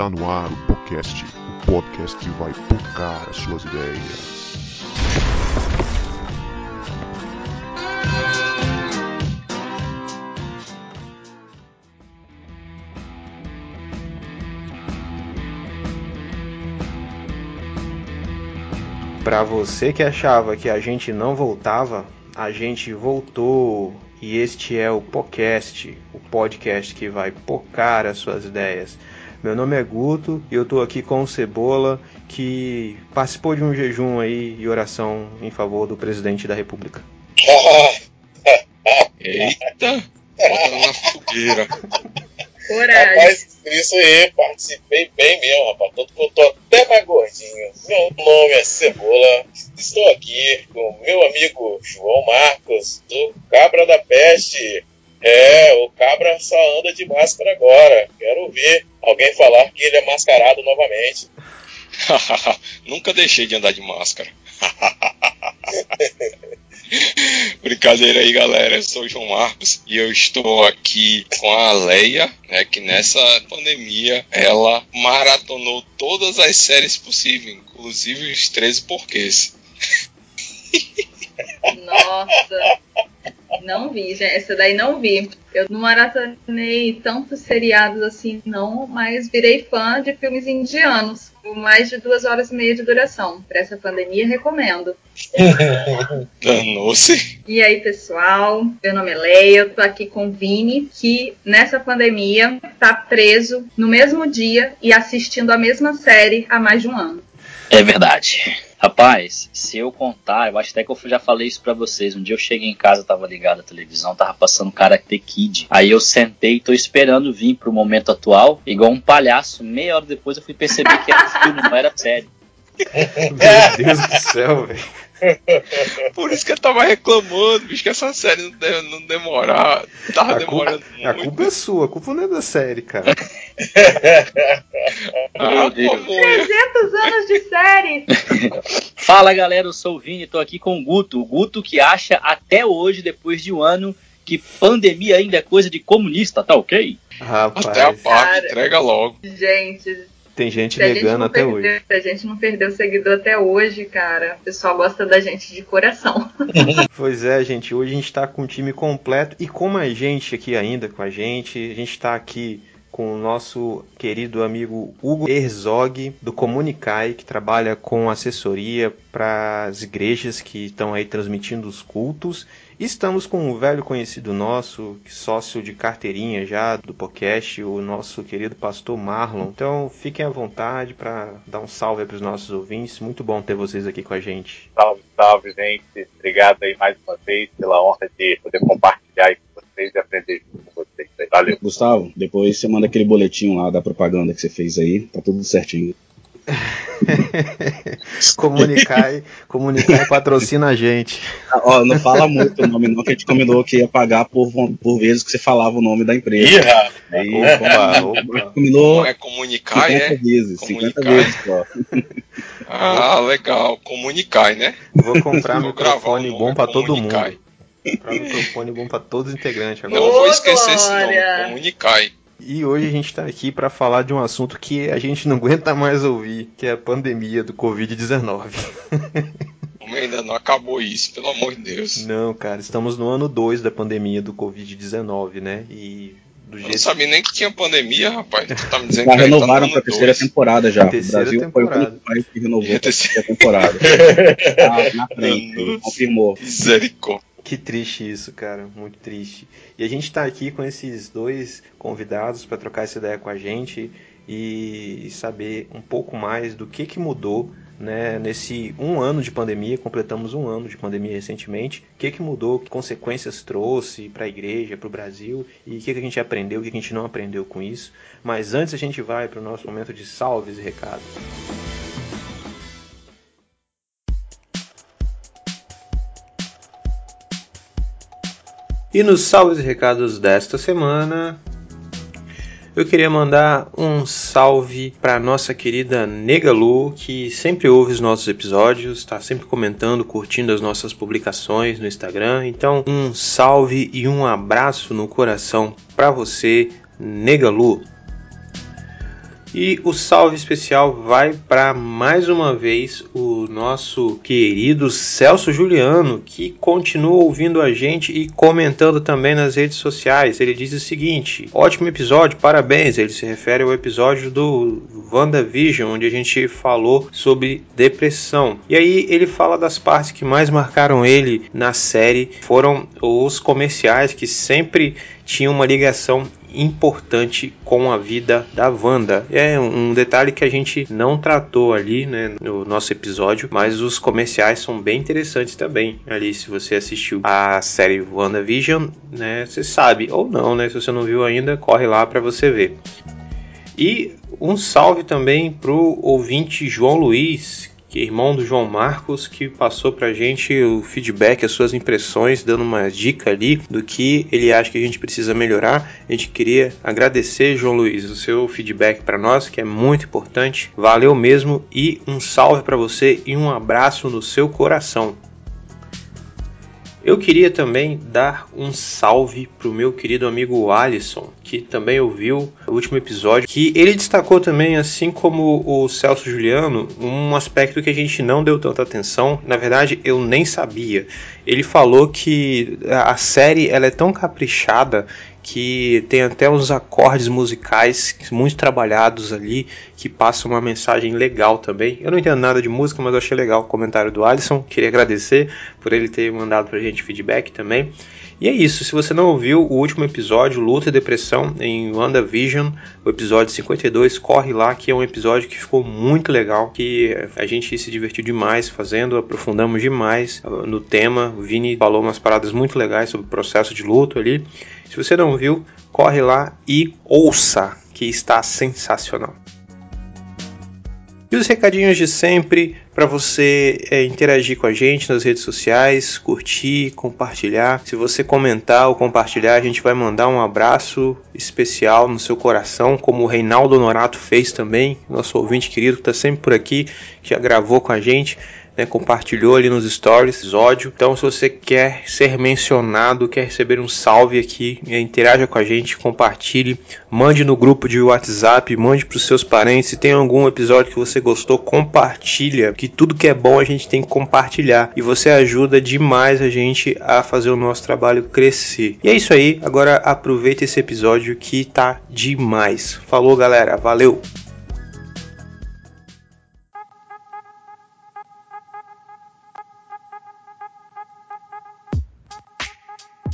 Está no ar o podcast, o podcast que vai tocar as suas ideias. Para você que achava que a gente não voltava, a gente voltou e este é o podcast, o podcast que vai pocar as suas ideias. Meu nome é Guto e eu tô aqui com o Cebola, que participou de um jejum aí e oração em favor do presidente da República. Eita! Bota na fogueira. Coragem. Rapaz, isso aí, participei bem mesmo, rapaz. Tô, tô, tô até mais gordinho. Meu nome é Cebola. Estou aqui com meu amigo João Marcos, do Cabra da Peste. É, o Cabra só anda de máscara agora. Quero ver alguém falar que ele é mascarado novamente. Nunca deixei de andar de máscara. Brincadeira aí, galera. Eu sou o João Marcos e eu estou aqui com a Leia, né, que nessa pandemia ela maratonou todas as séries possíveis, inclusive os 13 porquês. Nossa. Não vi, gente. Essa daí não vi. Eu não maratonei tantos seriados assim, não, mas virei fã de filmes indianos, com mais de duas horas e meia de duração. Para essa pandemia, recomendo. Danou-se. E aí, pessoal? Meu nome é Leia, eu tô aqui com o Vini, que nessa pandemia tá preso no mesmo dia e assistindo a mesma série há mais de um ano. É verdade. Rapaz, se eu contar, eu acho até que eu já falei isso pra vocês. Um dia eu cheguei em casa, tava ligado a televisão, tava passando Karate Kid. Aí eu sentei tô esperando vir pro momento atual, igual um palhaço. Meia hora depois eu fui perceber que era filme, não era série. Meu Deus do céu, velho. Por isso que eu tava reclamando, bicho, que essa série não, deve, não demorar. Tava A demorando culpa, a culpa é sua, a culpa não é da série, cara. Ah, Meu Deus. pamonha. 300 anos de série! Fala galera, eu sou o Vini, tô aqui com o Guto. O Guto que acha até hoje, depois de um ano, que pandemia ainda é coisa de comunista, tá ok? Rapaz, Até a parte, Cara. entrega logo. Gente, tem gente se a gente, negando não até perdeu, hoje. se a gente não perdeu seguidor até hoje, cara, o pessoal gosta da gente de coração. Pois é, gente, hoje a gente tá com o time completo e com mais gente aqui ainda com a gente. A gente tá aqui com o nosso querido amigo Hugo Herzog, do Comunicai, que trabalha com assessoria para as igrejas que estão aí transmitindo os cultos. E Estamos com um velho conhecido nosso, sócio de carteirinha já do podcast, o nosso querido pastor Marlon. Então fiquem à vontade para dar um salve para os nossos ouvintes. Muito bom ter vocês aqui com a gente. Salve, salve, gente. Obrigado aí mais uma vez pela honra de poder compartilhar aí com vocês e aprender junto com vocês. Valeu. Gustavo, depois você manda aquele boletim lá da propaganda que você fez aí, tá tudo certinho. Comunicai, Comunicai patrocina a gente. Ó, não fala muito o nome não, que a gente combinou que ia pagar por, por vezes que você falava o nome da empresa. Ih, rapaz. Aí, Opa, opa. combinou Não é comunicar, 50 é? vezes, 50 Comunicar. vezes só. Ah, legal. Comunicar, né? Vou comprar Vou microfone bom pra todo mundo. Comprar microfone bom pra todos os integrantes Não agora. vou Ô, esquecer esse nome. Glória! E hoje a gente tá aqui pra falar de um assunto que a gente não aguenta mais ouvir, que é a pandemia do Covid-19. Como ainda não acabou isso, pelo amor de Deus. Não, cara, estamos no ano 2 da pandemia do Covid-19, né? E do Eu não jeito sabia nem que tinha pandemia, rapaz. Tu tá me dizendo Já que tá no renovaram ano pra terceira dois. temporada já. Terceira o Brasil temporada. foi o único país que renovou a terceira- terceira temporada. tá na frente, confirmou. Misericórdia. Que triste isso, cara, muito triste. E a gente tá aqui com esses dois convidados para trocar essa ideia com a gente e saber um pouco mais do que, que mudou né, nesse um ano de pandemia. Completamos um ano de pandemia recentemente. O que, que mudou, que consequências trouxe para a igreja, para o Brasil e o que, que a gente aprendeu, o que, que a gente não aprendeu com isso. Mas antes a gente vai para o nosso momento de salves e recados. E nos salves e recados desta semana, eu queria mandar um salve para nossa querida Negalu, que sempre ouve os nossos episódios, está sempre comentando, curtindo as nossas publicações no Instagram. Então, um salve e um abraço no coração para você, Negalu. E o salve especial vai para mais uma vez o nosso querido Celso Juliano, que continua ouvindo a gente e comentando também nas redes sociais. Ele diz o seguinte: ótimo episódio, parabéns. Ele se refere ao episódio do WandaVision, onde a gente falou sobre depressão. E aí ele fala das partes que mais marcaram ele na série foram os comerciais que sempre tinham uma ligação importante com a vida da Wanda. É um detalhe que a gente não tratou ali né, no nosso episódio, mas os comerciais são bem interessantes também. Ali, se você assistiu a série WandaVision, né, você sabe, ou não, né? Se você não viu ainda, corre lá para você ver. E um salve também pro ouvinte João Luiz, que é irmão do João Marcos, que passou pra gente o feedback, as suas impressões, dando uma dica ali do que ele acha que a gente precisa melhorar. A gente queria agradecer, João Luiz, o seu feedback para nós, que é muito importante. Valeu mesmo e um salve para você e um abraço no seu coração. Eu queria também dar um salve pro meu querido amigo Alisson, que também ouviu o último episódio, que ele destacou também, assim como o Celso Juliano, um aspecto que a gente não deu tanta atenção. Na verdade, eu nem sabia. Ele falou que a série ela é tão caprichada que tem até uns acordes musicais muito trabalhados ali que passam uma mensagem legal também. Eu não entendo nada de música, mas eu achei legal o comentário do Alisson. Queria agradecer por ele ter mandado pra gente feedback também. E é isso, se você não ouviu o último episódio, Luta e Depressão, em WandaVision, o episódio 52, corre lá, que é um episódio que ficou muito legal, que a gente se divertiu demais fazendo, aprofundamos demais no tema. O Vini falou umas paradas muito legais sobre o processo de luto ali. Se você não viu, corre lá e ouça, que está sensacional. E os recadinhos de sempre para você é, interagir com a gente nas redes sociais, curtir, compartilhar. Se você comentar ou compartilhar, a gente vai mandar um abraço especial no seu coração, como o Reinaldo Honorato fez também, nosso ouvinte querido que está sempre por aqui, que já gravou com a gente né, compartilhou ali nos stories episódio. Então, se você quer ser mencionado, quer receber um salve aqui, é, interaja com a gente, compartilhe, mande no grupo de WhatsApp, mande para os seus parentes. Se tem algum episódio que você gostou, compartilha. Que tudo que é bom a gente tem que compartilhar e você ajuda demais a gente a fazer o nosso trabalho crescer. E é isso aí. Agora aproveita esse episódio que tá demais. Falou, galera. Valeu.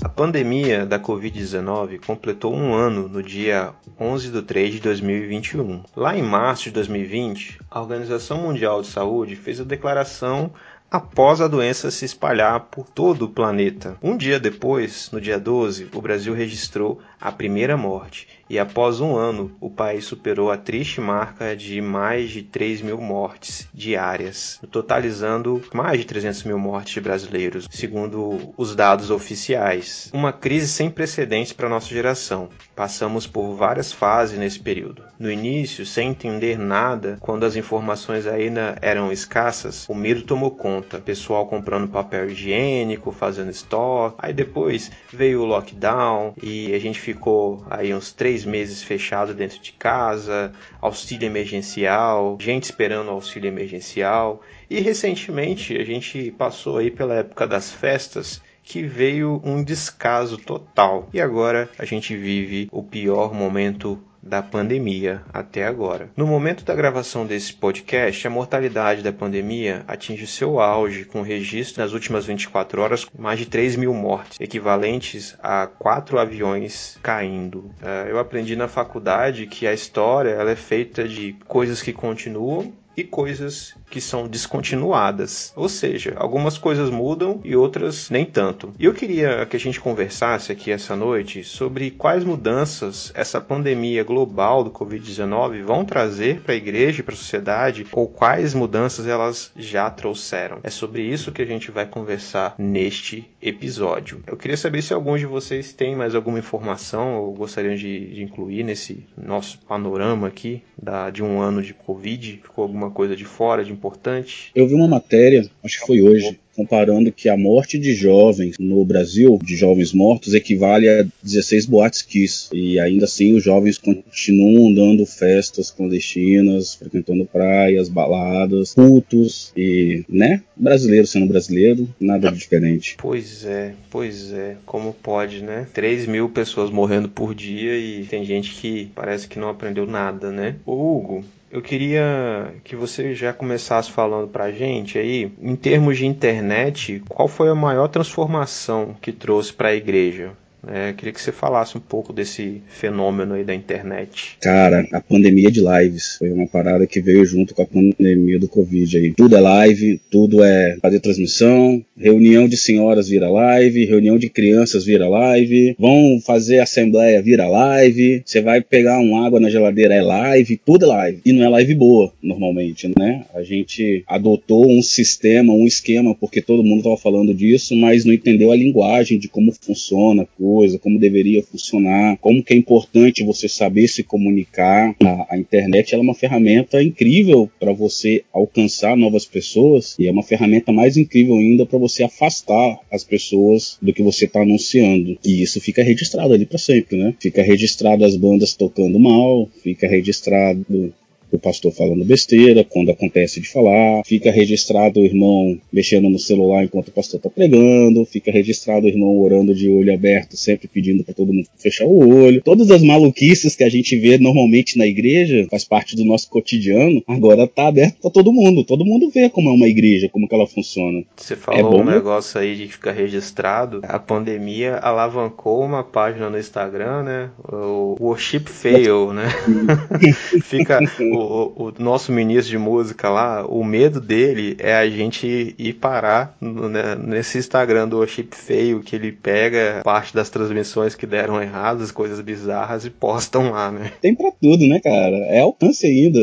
A pandemia da Covid-19 completou um ano no dia 11 de 3 de 2021. Lá em março de 2020, a Organização Mundial de Saúde fez a declaração após a doença se espalhar por todo o planeta. Um dia depois, no dia 12, o Brasil registrou a primeira morte e após um ano o país superou a triste marca de mais de 3 mil mortes diárias, totalizando mais de 300 mil mortes de brasileiros, segundo os dados oficiais. Uma crise sem precedentes para nossa geração. Passamos por várias fases nesse período. No início, sem entender nada, quando as informações ainda eram escassas, o medo tomou conta. Pessoal comprando papel higiênico, fazendo estoque. Aí depois veio o lockdown e a gente ficou aí uns três três meses fechado dentro de casa, auxílio emergencial, gente esperando auxílio emergencial. E recentemente a gente passou aí pela época das festas que veio um descaso total. E agora a gente vive o pior momento da pandemia até agora. No momento da gravação desse podcast, a mortalidade da pandemia atinge seu auge, com registro nas últimas 24 horas mais de 3 mil mortes, equivalentes a quatro aviões caindo. É, eu aprendi na faculdade que a história ela é feita de coisas que continuam e coisas que são descontinuadas. Ou seja, algumas coisas mudam e outras nem tanto. E eu queria que a gente conversasse aqui essa noite sobre quais mudanças essa pandemia global do Covid-19 vão trazer para a igreja e para a sociedade, ou quais mudanças elas já trouxeram. É sobre isso que a gente vai conversar neste episódio. Eu queria saber se alguns de vocês têm mais alguma informação ou gostariam de, de incluir nesse nosso panorama aqui da, de um ano de Covid. Ficou alguma coisa de fora, de importante? Eu vi uma matéria, acho que foi hoje, comparando que a morte de jovens no Brasil, de jovens mortos, equivale a 16 boates Kiss. E ainda assim os jovens continuam dando festas clandestinas, frequentando praias, baladas, cultos e, né? Brasileiro sendo brasileiro, nada de diferente. Pois é, pois é. Como pode, né? 3 mil pessoas morrendo por dia e tem gente que parece que não aprendeu nada, né? O Hugo, eu queria que você já começasse falando pra gente aí, em termos de internet, qual foi a maior transformação que trouxe para a igreja? É, queria que você falasse um pouco desse fenômeno aí da internet. Cara, a pandemia de lives foi uma parada que veio junto com a pandemia do Covid aí. Tudo é live, tudo é fazer transmissão, reunião de senhoras vira live, reunião de crianças vira live, vão fazer assembleia vira live, você vai pegar uma água na geladeira é live, tudo é live. E não é live boa, normalmente, né? A gente adotou um sistema, um esquema, porque todo mundo tava falando disso, mas não entendeu a linguagem de como funciona, coisa, como deveria funcionar, como que é importante você saber se comunicar. A, a internet é uma ferramenta incrível para você alcançar novas pessoas e é uma ferramenta mais incrível ainda para você afastar as pessoas do que você está anunciando. E isso fica registrado ali para sempre, né? Fica registrado as bandas tocando mal, fica registrado o pastor falando besteira, quando acontece de falar, fica registrado o irmão mexendo no celular enquanto o pastor está pregando, fica registrado o irmão orando de olho aberto, sempre pedindo para todo mundo fechar o olho. Todas as maluquices que a gente vê normalmente na igreja, faz parte do nosso cotidiano, agora tá aberto para todo mundo. Todo mundo vê como é uma igreja, como que ela funciona. Você falou é bom, um né? negócio aí de ficar registrado. A pandemia alavancou uma página no Instagram, né? O Worship Fail, né? fica o, o, nosso ministro de música lá, o medo dele é a gente ir parar né, nesse Instagram do Chip Feio, que ele pega parte das transmissões que deram erradas, coisas bizarras, e postam lá, né? Tem pra tudo, né, cara? É alcance ainda.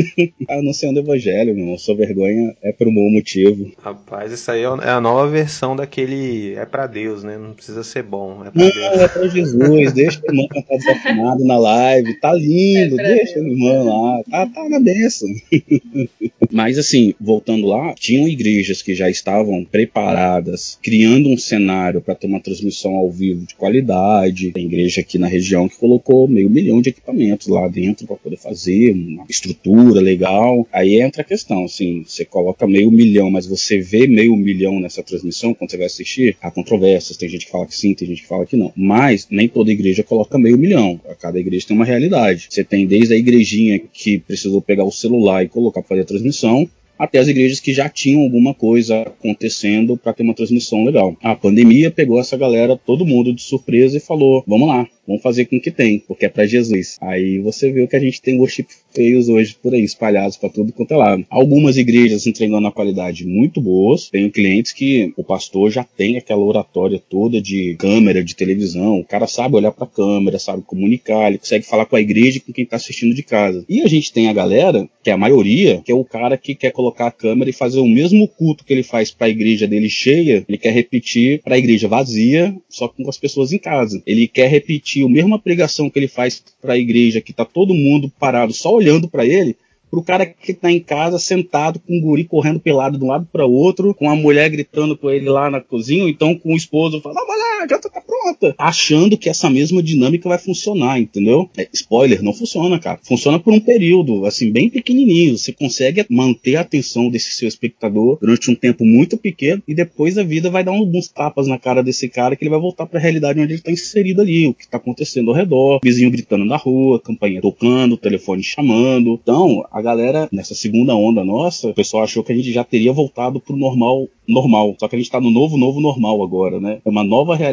Anunciando o evangelho, meu irmão. Sua vergonha é por um bom motivo. Rapaz, isso aí é, é a nova versão daquele é pra Deus, né? Não precisa ser bom. É pra Não, Deus. é pra Jesus. Deixa o irmão cantar desafinado na live. Tá lindo. É deixa Deus. o irmão lá ah, tá na benção. Mas assim, voltando lá, tinham igrejas que já estavam preparadas, criando um cenário para ter uma transmissão ao vivo de qualidade. Tem igreja aqui na região que colocou meio milhão de equipamentos lá dentro para poder fazer uma estrutura legal. Aí entra a questão, assim, você coloca meio milhão, mas você vê meio milhão nessa transmissão quando você vai assistir, há controvérsias, tem gente que fala que sim, tem gente que fala que não. Mas nem toda igreja coloca meio milhão. Cada igreja tem uma realidade. Você tem desde a igrejinha que precisou pegar o celular e colocar para fazer a transmissão, até as igrejas que já tinham alguma coisa acontecendo para ter uma transmissão legal. A pandemia pegou essa galera, todo mundo de surpresa e falou: vamos lá, Vamos fazer com que tem, porque é para Jesus. Aí você vê o que a gente tem worship feios hoje por aí, espalhados para tudo quanto é lado. Algumas igrejas entregando a qualidade muito boas. Tenho clientes que o pastor já tem aquela oratória toda de câmera, de televisão. O cara sabe olhar para câmera, sabe comunicar, ele consegue falar com a igreja e com quem está assistindo de casa. E a gente tem a galera, que é a maioria, que é o cara que quer colocar a câmera e fazer o mesmo culto que ele faz para a igreja dele cheia, ele quer repetir para a igreja vazia, só com as pessoas em casa. Ele quer repetir a mesma pregação que ele faz para a igreja, que tá todo mundo parado só olhando para ele, pro cara que tá em casa sentado com um guri correndo pelado de um lado para outro, com a mulher gritando com ele lá na cozinha, ou então com o esposo falando, ah, lá, já tá pronta, achando que essa mesma dinâmica vai funcionar, entendeu? É, spoiler, não funciona, cara. Funciona por um período, assim, bem pequenininho. Você consegue manter a atenção desse seu espectador durante um tempo muito pequeno e depois a vida vai dar alguns tapas na cara desse cara que ele vai voltar para a realidade onde ele tá inserido ali, o que tá acontecendo ao redor, vizinho gritando na rua, campanha tocando, telefone chamando. Então, a galera, nessa segunda onda nossa, o pessoal achou que a gente já teria voltado pro normal normal. Só que a gente tá no novo, novo normal agora, né? É uma nova realidade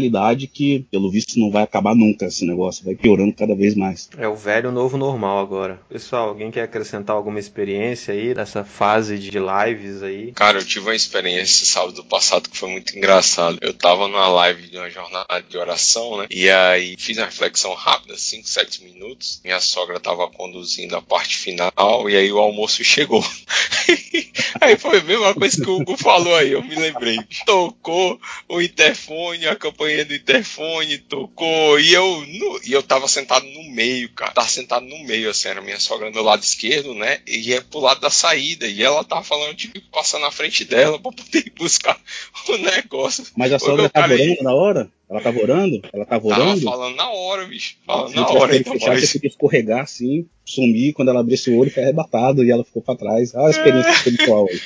que, pelo visto, não vai acabar nunca esse negócio. Vai piorando cada vez mais. É o velho novo normal agora. Pessoal, alguém quer acrescentar alguma experiência aí dessa fase de lives aí? Cara, eu tive uma experiência sábado passado que foi muito engraçado. Eu tava numa live de uma jornada de oração, né? E aí fiz uma reflexão rápida, 5, 7 minutos. Minha sogra tava conduzindo a parte final e aí o almoço chegou. aí foi a mesma coisa que o Hugo falou aí. Eu me lembrei. Tocou o interfone, a campanha campainha do interfone tocou e eu, no, e eu tava sentado no meio, cara. Tava sentado no meio, assim, era minha sogra do lado esquerdo, né? E ia pro lado da saída. E ela tava falando, tipo, passar na frente dela pra poder buscar o negócio. Mas a sogra tava orando na hora? Ela tava orando? Ela tava orando? Tava falando na hora, bicho. Falando na hora, então. Fechar, você fica escorregar assim, sumir, quando ela abrisse o olho, foi arrebatado e ela ficou pra trás. Olha a experiência espiritual aí.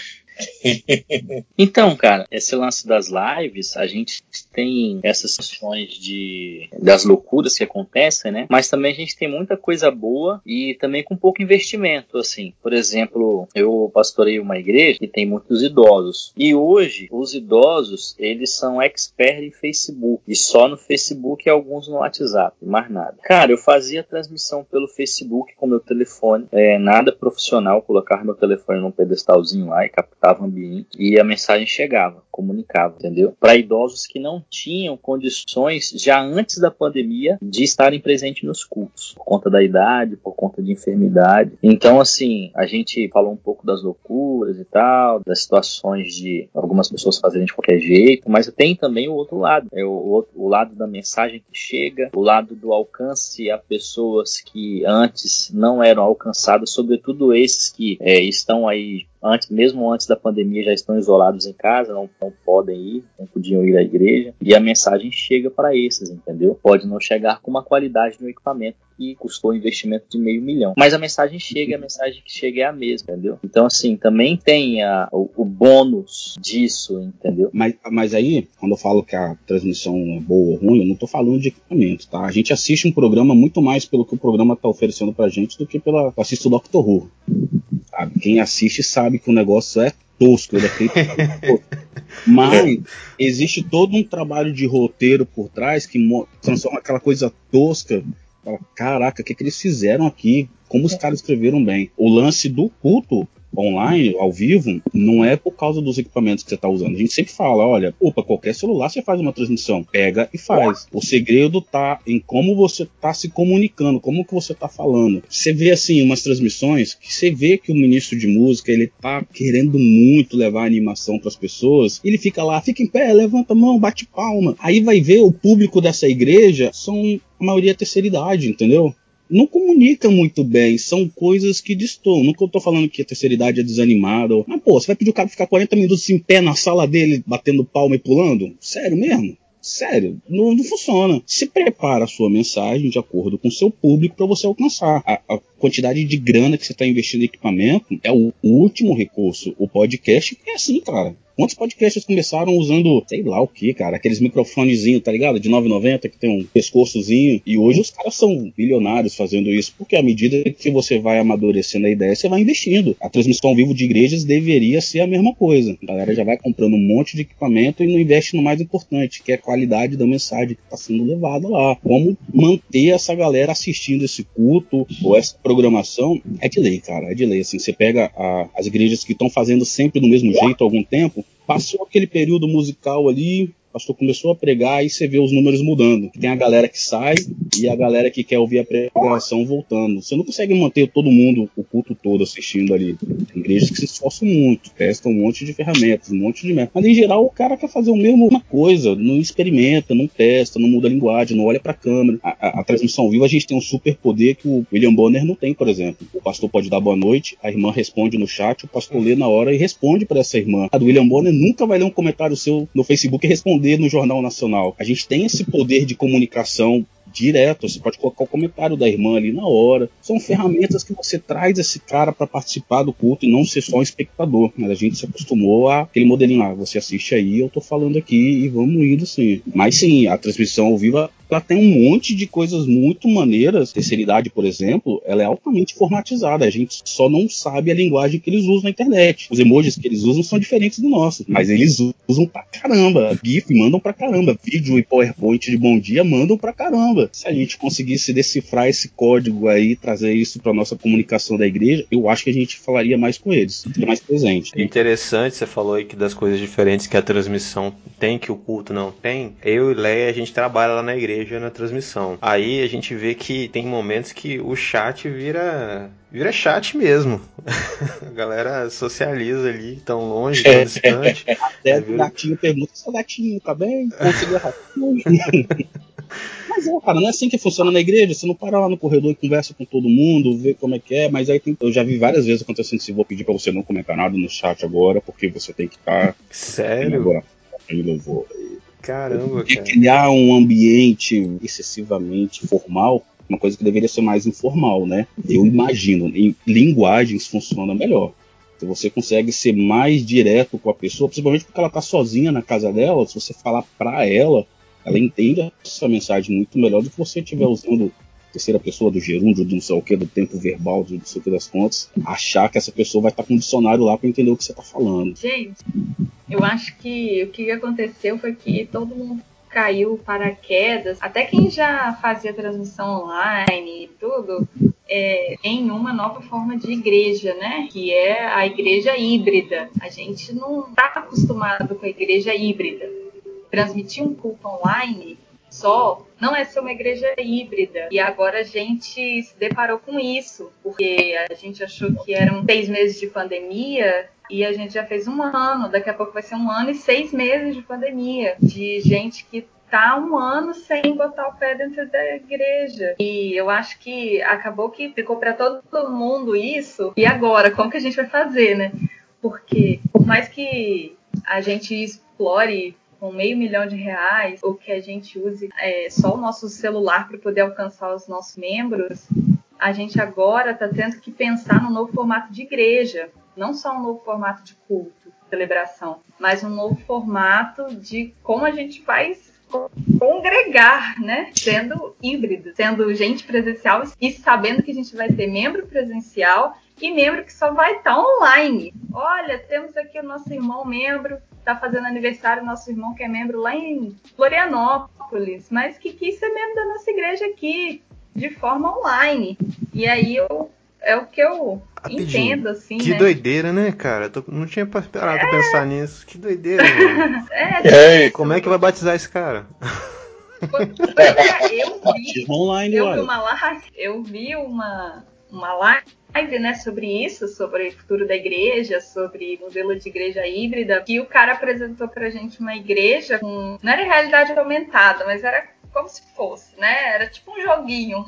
então, cara, esse lance das lives, a gente tem essas sessões de das loucuras que acontecem, né? Mas também a gente tem muita coisa boa e também com pouco investimento, assim. Por exemplo, eu pastorei uma igreja que tem muitos idosos. E hoje, os idosos, eles são expert em Facebook. E só no Facebook e alguns no WhatsApp, mais nada. Cara, eu fazia transmissão pelo Facebook com meu telefone, é, nada profissional, colocar meu telefone num pedestalzinho lá e o ambiente e a mensagem chegava, comunicava, entendeu? Para idosos que não tinham condições já antes da pandemia de estarem presentes nos cultos, por conta da idade, por conta de enfermidade. Então, assim, a gente falou um pouco das loucuras e tal, das situações de algumas pessoas fazerem de qualquer jeito, mas tem também o outro lado, é o, o lado da mensagem que chega, o lado do alcance a pessoas que antes não eram alcançadas, sobretudo esses que é, estão aí antes, mesmo antes da pandemia, já estão isolados em casa, não, não podem ir, não podiam ir à igreja, e a mensagem chega para esses, entendeu? Pode não chegar com uma qualidade no equipamento que custou um investimento de meio milhão, mas a mensagem chega, a mensagem que chega é a mesma, entendeu? Então, assim, também tem a, o, o bônus disso, entendeu? Mas, mas aí, quando eu falo que a transmissão é boa ou ruim, eu não tô falando de equipamento, tá? A gente assiste um programa muito mais pelo que o programa tá oferecendo pra gente do que pela assiste o Doctor Who. Sabe? Quem assiste sabe que o negócio é tosco, ele é feito Mas existe todo um trabalho de roteiro por trás que transforma aquela coisa tosca. Caraca, o que, que eles fizeram aqui? Como os caras escreveram bem. O lance do culto online, ao vivo, não é por causa dos equipamentos que você está usando. A gente sempre fala, olha, opa, qualquer celular você faz uma transmissão, pega e faz. O segredo tá em como você está se comunicando, como que você está falando. Você vê assim umas transmissões que você vê que o ministro de música ele tá querendo muito levar a animação para as pessoas. Ele fica lá, fica em pé, levanta a mão, bate palma. Aí vai ver o público dessa igreja são a maioria terceira idade, entendeu? Não comunica muito bem, são coisas que destoam. Nunca eu tô falando que a terceira idade é desanimada. Mas, pô, você vai pedir o cara ficar 40 minutos em pé na sala dele, batendo palma e pulando? Sério mesmo? Sério, não, não, funciona. Se prepara a sua mensagem de acordo com o seu público para você alcançar. A, a, quantidade de grana que você está investindo em equipamento é o último recurso. O podcast é assim, cara. Quantos podcasts começaram usando, sei lá o que, cara, aqueles microfonezinhos, tá ligado? De 9,90 que tem um pescoçozinho. E hoje os caras são bilionários fazendo isso, porque à medida que você vai amadurecendo a ideia, você vai investindo. A transmissão ao vivo de igrejas deveria ser a mesma coisa. A galera já vai comprando um monte de equipamento e não investe no mais importante, que é a qualidade da mensagem que está sendo levada lá. Como manter essa galera assistindo esse culto ou essa programação é de lei, cara. É de lei. Assim, você pega a, as igrejas que estão fazendo sempre do mesmo jeito há algum tempo, Passou aquele período musical ali, pastor começou a pregar e você vê os números mudando. Tem a galera que sai e a galera que quer ouvir a pregação voltando. Você não consegue manter todo mundo, o culto todo assistindo ali. Tem igrejas que se esforçam muito, testam um monte de ferramentas, um monte de merda. Mas em geral o cara quer fazer o mesmo uma coisa, não experimenta, não testa, não muda a linguagem, não olha pra câmera. A, a, a transmissão a gente tem um super poder que o William Bonner não tem, por exemplo. O pastor pode dar boa noite, a irmã responde no chat, o pastor lê na hora e responde para essa irmã. A do William Bonner nunca vai ler um comentário seu no Facebook e responder no Jornal Nacional. A gente tem esse poder de comunicação direto, você pode colocar o comentário da irmã ali na hora. São ferramentas que você traz esse cara para participar do culto e não ser só um espectador. Mas a gente se acostumou a aquele modelinho lá, você assiste aí, eu tô falando aqui e vamos indo sim. Mas sim, a transmissão ao vivo ela tem um monte de coisas muito maneiras. Terceira idade, por exemplo, ela é altamente formatizada. A gente só não sabe a linguagem que eles usam na internet. Os emojis que eles usam são diferentes do nosso, mas eles usam pra caramba. GIF mandam pra caramba. Vídeo e PowerPoint de bom dia mandam pra caramba. Se a gente conseguisse decifrar esse código aí, trazer isso pra nossa comunicação da igreja, eu acho que a gente falaria mais com eles, mais presente. Interessante, você falou aí que das coisas diferentes que a transmissão tem, que o culto não tem. Eu e Leia, a gente trabalha lá na igreja na transmissão. Aí a gente vê que tem momentos que o chat vira vira chat mesmo. a galera socializa ali, tão longe, tão distante. Até o gatinho pergunta: seu gatinho tá bem? Mas é, cara, não é assim que funciona na igreja. Você não para lá no corredor e conversa com todo mundo, vê como é que é. Mas aí tem, eu já vi várias vezes acontecendo assim: vou pedir pra você não comentar nada no chat agora, porque você tem que estar. Tá Sério? Agora, eu vou. Caramba, cara. criar um ambiente excessivamente formal, uma coisa que deveria ser mais informal, né? Eu imagino, em linguagens funciona melhor. Se você consegue ser mais direto com a pessoa, principalmente porque ela está sozinha na casa dela, se você falar para ela, ela entende essa mensagem muito melhor do que você estiver usando terceira pessoa do gerúndio, do não sei o que, do tempo verbal, do não sei o que das contas, achar que essa pessoa vai estar com um dicionário lá para entender o que você está falando. Gente, eu acho que o que aconteceu foi que todo mundo caiu paraquedas, até quem já fazia transmissão online e tudo, é, em uma nova forma de igreja, né? Que é a igreja híbrida. A gente não está acostumado com a igreja híbrida. Transmitir um culto online só não é ser uma igreja híbrida. E agora a gente se deparou com isso, porque a gente achou que eram seis meses de pandemia e a gente já fez um ano, daqui a pouco vai ser um ano e seis meses de pandemia, de gente que tá um ano sem botar o pé dentro da igreja. E eu acho que acabou que ficou para todo mundo isso. E agora, como que a gente vai fazer, né? Porque por mais que a gente explore com meio milhão de reais, ou que a gente use é, só o nosso celular para poder alcançar os nossos membros, a gente agora está tendo que pensar no novo formato de igreja, não só um novo formato de culto, celebração, mas um novo formato de como a gente vai congregar, né? Sendo híbrido, sendo gente presencial e sabendo que a gente vai ter membro presencial e membro que só vai estar tá online. Olha, temos aqui o nosso irmão membro tá fazendo aniversário nosso irmão que é membro lá em Florianópolis, mas que quis ser membro da nossa igreja aqui, de forma online. E aí eu é o que eu Rapidinho. entendo, assim. Que né? doideira, né, cara? Tô, não tinha parado é... pra pensar nisso. Que doideira, mano. é, Como é que vai batizar esse cara? eu vi, online, eu vi uma live, eu vi uma, uma live live, né, sobre isso, sobre o futuro da igreja, sobre modelo de igreja híbrida, que o cara apresentou pra gente uma igreja com. Não era realidade aumentada, mas era como se fosse, né? Era tipo um joguinho.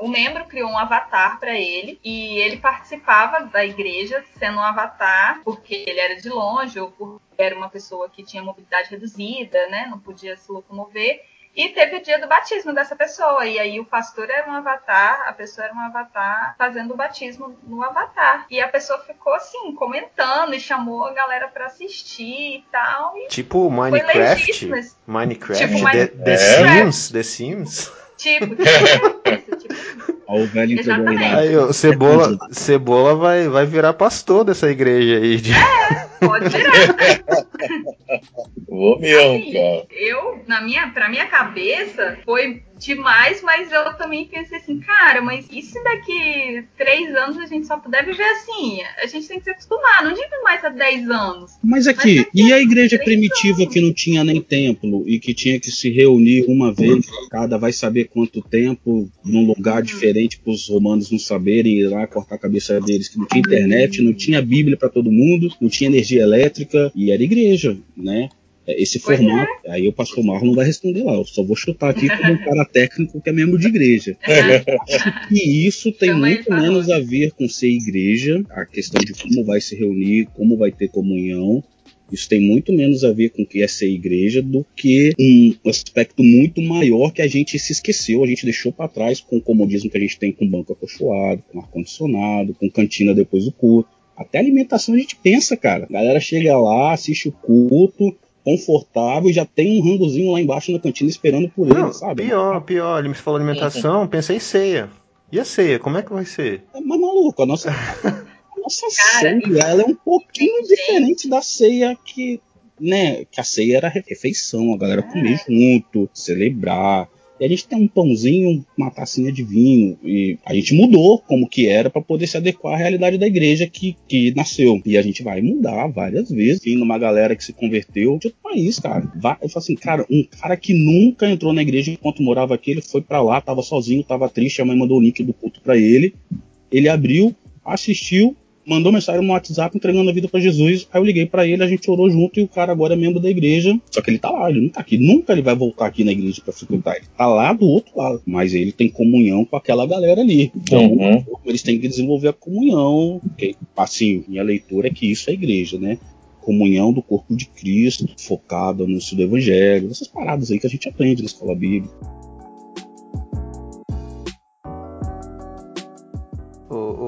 O membro criou um avatar para ele e ele participava da igreja sendo um avatar porque ele era de longe ou porque era uma pessoa que tinha mobilidade reduzida, né? Não podia se locomover. E teve o dia do batismo dessa pessoa. E aí o pastor era um avatar, a pessoa era um avatar, fazendo o batismo no avatar. E a pessoa ficou assim, comentando e chamou a galera para assistir e tal. E tipo Minecraft? Minecraft? Tipo, The, The é. Sims? The Sims? Tipo, tipo, tipo Olha o velho Exatamente. Aí, ó, Cebola, Cebola vai, vai virar pastor dessa igreja aí. De... É, pode virar. Vou mesmo, cara. Eu, na minha, pra minha cabeça, foi demais, mas eu também pensei assim, cara, mas e se daqui três anos a gente só puder viver assim? A gente tem que se acostumar, não digo mais há dez anos. Mas aqui, mas e a igreja primitiva anos? que não tinha nem templo e que tinha que se reunir uma vez, cada vai saber quanto tempo, num lugar uhum. diferente para os romanos não saberem ir lá cortar a cabeça deles, que não tinha internet, não tinha Bíblia para todo mundo, não tinha energia elétrica, e era igreja, né? É, esse pois formato, é. aí o pastor Marlon vai responder lá. Eu só vou chutar aqui como um cara técnico que é membro de igreja. Acho que isso tem Também muito menos a ver com ser igreja, a questão de como vai se reunir, como vai ter comunhão. Isso tem muito menos a ver com o que é ser igreja do que um aspecto muito maior que a gente se esqueceu, a gente deixou para trás com o comodismo que a gente tem com banco acolchoado, com ar-condicionado, com cantina depois do culto. Até alimentação a gente pensa, cara. A galera chega lá, assiste o culto, confortável e já tem um rangozinho lá embaixo na cantina esperando por ele, Não, sabe? Pior, pior. Ele me falou alimentação, uhum. pensei em ceia. E a ceia, como é que vai ser? É, mas maluco, a nossa, a nossa ceia ela é um pouquinho diferente da ceia que, né, que a ceia era refeição, a galera comer junto, celebrar, E a gente tem um pãozinho, uma tacinha de vinho. E a gente mudou como que era para poder se adequar à realidade da igreja que, que nasceu. E a gente vai mudar várias vezes. Tem uma galera que se converteu de outro país, cara. Vai, eu falo assim, cara, um cara que nunca entrou na igreja enquanto morava aqui, ele foi para lá, tava sozinho, tava triste, a mãe mandou o link do culto para ele. Ele abriu, assistiu, mandou mensagem no WhatsApp entregando a vida para Jesus. Aí eu liguei para ele, a gente orou junto e o cara agora é membro da igreja. Só que ele tá lá, ele não tá aqui. Nunca ele vai voltar aqui na igreja para frequentar. Ele tá lá do outro lado. Mas ele tem comunhão com aquela galera ali. Então, Uhum. eles têm que desenvolver a comunhão. Que, assim, minha leitura é que isso é igreja, né? Comunhão do corpo de Cristo, focada no estudo do evangelho, essas paradas aí que a gente aprende na escola bíblica.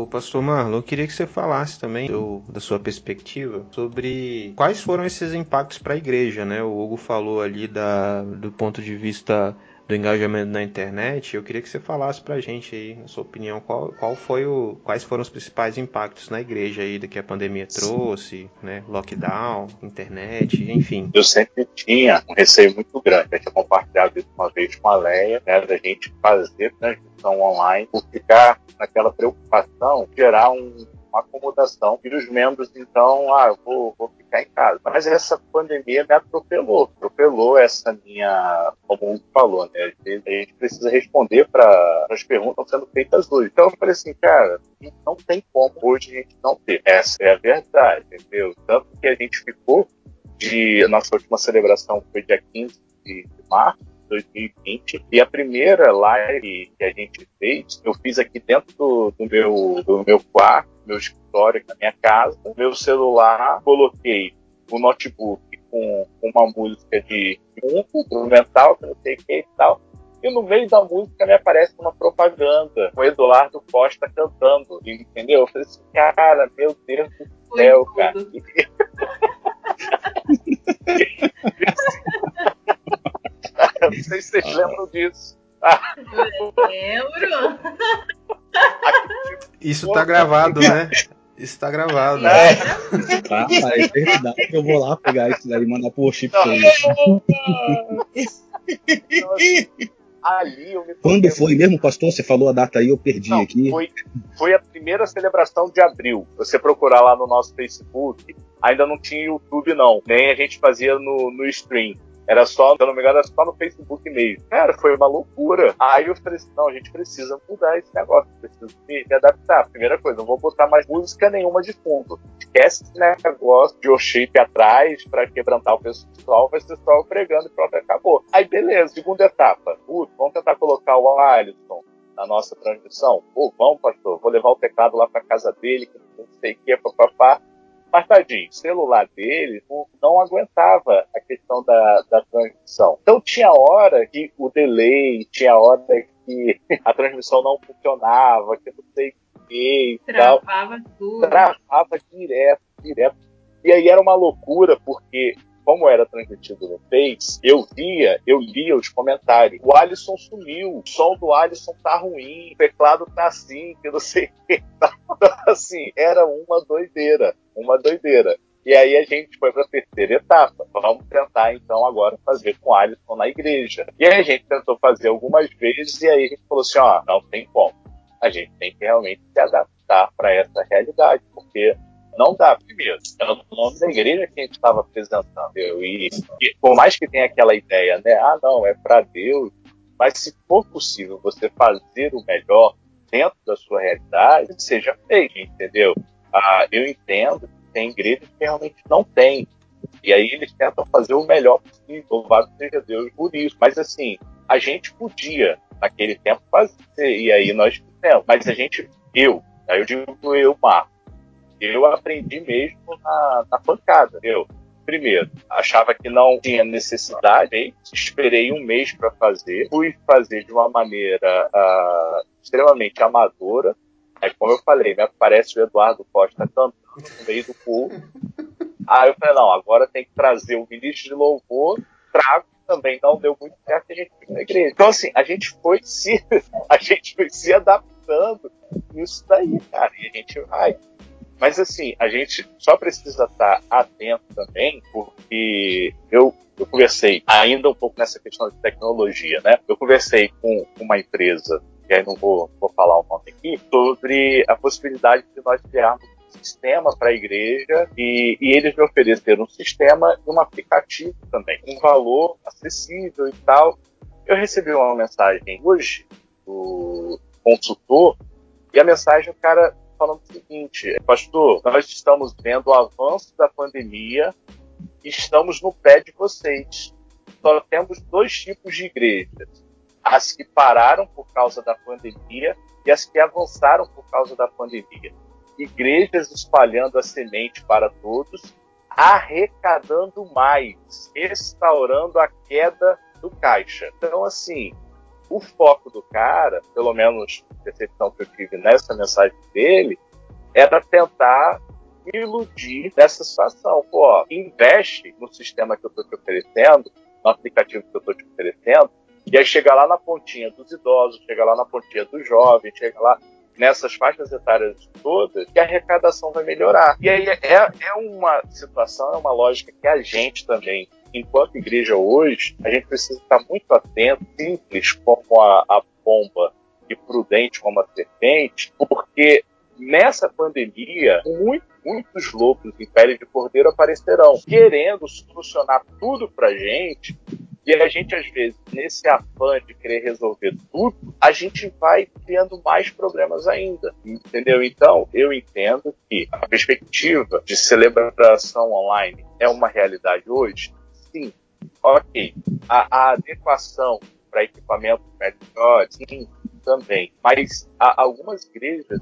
Pastor Marlon, eu queria que você falasse também do- da sua perspectiva sobre quais foram esses impactos para a igreja, né? O Hugo falou ali da, do ponto de vista do engajamento na internet. Eu queria que você falasse pra gente aí, na sua opinião, qual, qual foi o, quais foram os principais impactos na igreja aí do que a pandemia trouxe, né? Lockdown, internet, enfim. eu sempre tinha um receio muito grande. Eu tinha compartilhado isso uma vez com a Leia, né, da gente fazer transmissão online, por ficar naquela preocupação gerar um- uma acomodação. E os membros, então, ah, eu vou, vou ficar em casa. Mas essa pandemia me atropelou. Atropelou essa minha, como o falou, né? A gente precisa responder para as perguntas sendo feitas hoje. Então eu falei assim, cara, não tem como hoje a gente não ter. Essa é a verdade, entendeu? Tanto que a gente ficou de nossa última celebração foi dia 15 de março 2020 e a primeira live que a gente fez eu fiz aqui dentro do, do meu do meu quarto meu escritório na minha casa meu celular coloquei o notebook com, com uma música de fundo instrumental que não sei o que e tal e no meio da música me aparece uma propaganda com o Eduardo Costa cantando, entendeu? Eu falei assim, cara, meu Deus do Foi céu, tudo. cara. Não sei se vocês lembram disso. Lembro. Isso tá gravado, né? Isso tá gravado. É. Tá, para a eternidade eu vou lá pegar isso daí e mandar pro worship. Então, assim, ali eu me Quando foi mesmo, pastor? Você falou a data aí, eu perdi Não, aqui. Foi, foi a primeira celebração de abril. Você procurar lá no nosso Facebook, ainda não tinha YouTube, não. Nem a gente fazia no, no stream. Era só, se não me engano, era só no Facebook mesmo. Cara, foi uma loucura. Aí eu falei assim, não, a gente precisa mudar esse negócio, precisa me, me adaptar. Primeira coisa, não vou botar mais música nenhuma de fundo. Esquece esse negócio de worship atrás pra quebrantar o pessoal, vai ser só pregando e pronto, acabou. Aí beleza, segunda etapa. Putz, vamos tentar colocar o Alisson na nossa transmissão. Pô, vamos, pastor, vou levar o teclado lá pra casa dele, que não sei o que, papapá. Mas, tadinho, o celular dele não, não aguentava a questão da, da transmissão. Então, tinha hora que o delay, tinha hora que a transmissão não funcionava, que não sei o que e tal Travava tudo. travava direto, direto. E aí era uma loucura, porque como era transmitido no Face, eu via, eu lia os comentários. O Alisson sumiu, o som do Alisson tá ruim, o teclado tá assim, que eu não sei o que. Então, assim, era uma doideira, uma doideira. E aí a gente foi para a terceira etapa. Vamos tentar então agora fazer com Alisson na igreja. E aí a gente tentou fazer algumas vezes e aí a gente falou assim, ó, não tem como. A gente tem que realmente se adaptar para essa realidade, porque não dá. Primeiro, é o nome da igreja que a gente estava apresentando. Eu, e, e por mais que tenha aquela ideia, né? Ah, não, é para Deus. Mas se for possível você fazer o melhor dentro da sua realidade, seja feito, entendeu? Ah, eu entendo que tem igrejas que realmente não tem. E aí eles tentam fazer o melhor possível. Louvado seja Deus por isso. Mas assim, a gente podia, naquele tempo, fazer. E aí nós fizemos. Mas a gente, eu, aí eu digo eu, Marco, eu aprendi mesmo na, na pancada, entendeu? Primeiro, achava que não tinha necessidade, esperei um mês para fazer, fui fazer de uma maneira ah, extremamente amadora. Aí, como eu falei, me aparece o Eduardo Costa cantando no meio do povo. Aí eu falei, não, agora tem que trazer o ministro de louvor, trago, também não deu muito certo, a gente fica na igreja. Então, assim, a gente foi se, a gente foi se adaptando nisso daí, cara, e a gente vai. Mas assim, a gente só precisa estar atento também, porque eu, eu conversei ainda um pouco nessa questão de tecnologia, né? Eu conversei com uma empresa, e aí não vou, vou falar o nome aqui, sobre a possibilidade de nós criarmos um sistema para a igreja e, e, eles me ofereceram um sistema e um aplicativo também, um valor acessível e tal. Eu recebi uma mensagem hoje do consultor e a mensagem o cara falando o seguinte: Pastor, nós estamos vendo o avanço da pandemia estamos no pé de vocês. Só temos dois tipos de igrejas: as que pararam por causa da pandemia e as que avançaram por causa da pandemia. Igrejas espalhando a semente para todos, arrecadando mais, restaurando a queda do caixa. Então, assim, o foco do cara, pelo menos a percepção que eu tive nessa mensagem dele, era tentar iludir nessa situação. Pô, investe no sistema que eu estou te oferecendo, no aplicativo que eu estou te oferecendo, e aí chega lá na pontinha dos idosos, chega lá na pontinha dos jovens, chega lá nessas faixas etárias todas, que a arrecadação vai melhorar. E aí é, é uma situação, é uma lógica que a gente também enquanto igreja hoje, a gente precisa estar muito atento, simples como a, a bomba e prudente como a serpente, porque nessa pandemia, muito, muitos lobos em pele de cordeiro aparecerão, querendo solucionar tudo pra gente, e a gente, às vezes, nesse afã de querer resolver tudo, a gente vai criando mais problemas ainda. Entendeu? Então, eu entendo que a perspectiva de celebração online é uma realidade hoje, sim, ok. A, a adequação para equipamentos melhores, sim, também. Mas a, algumas igrejas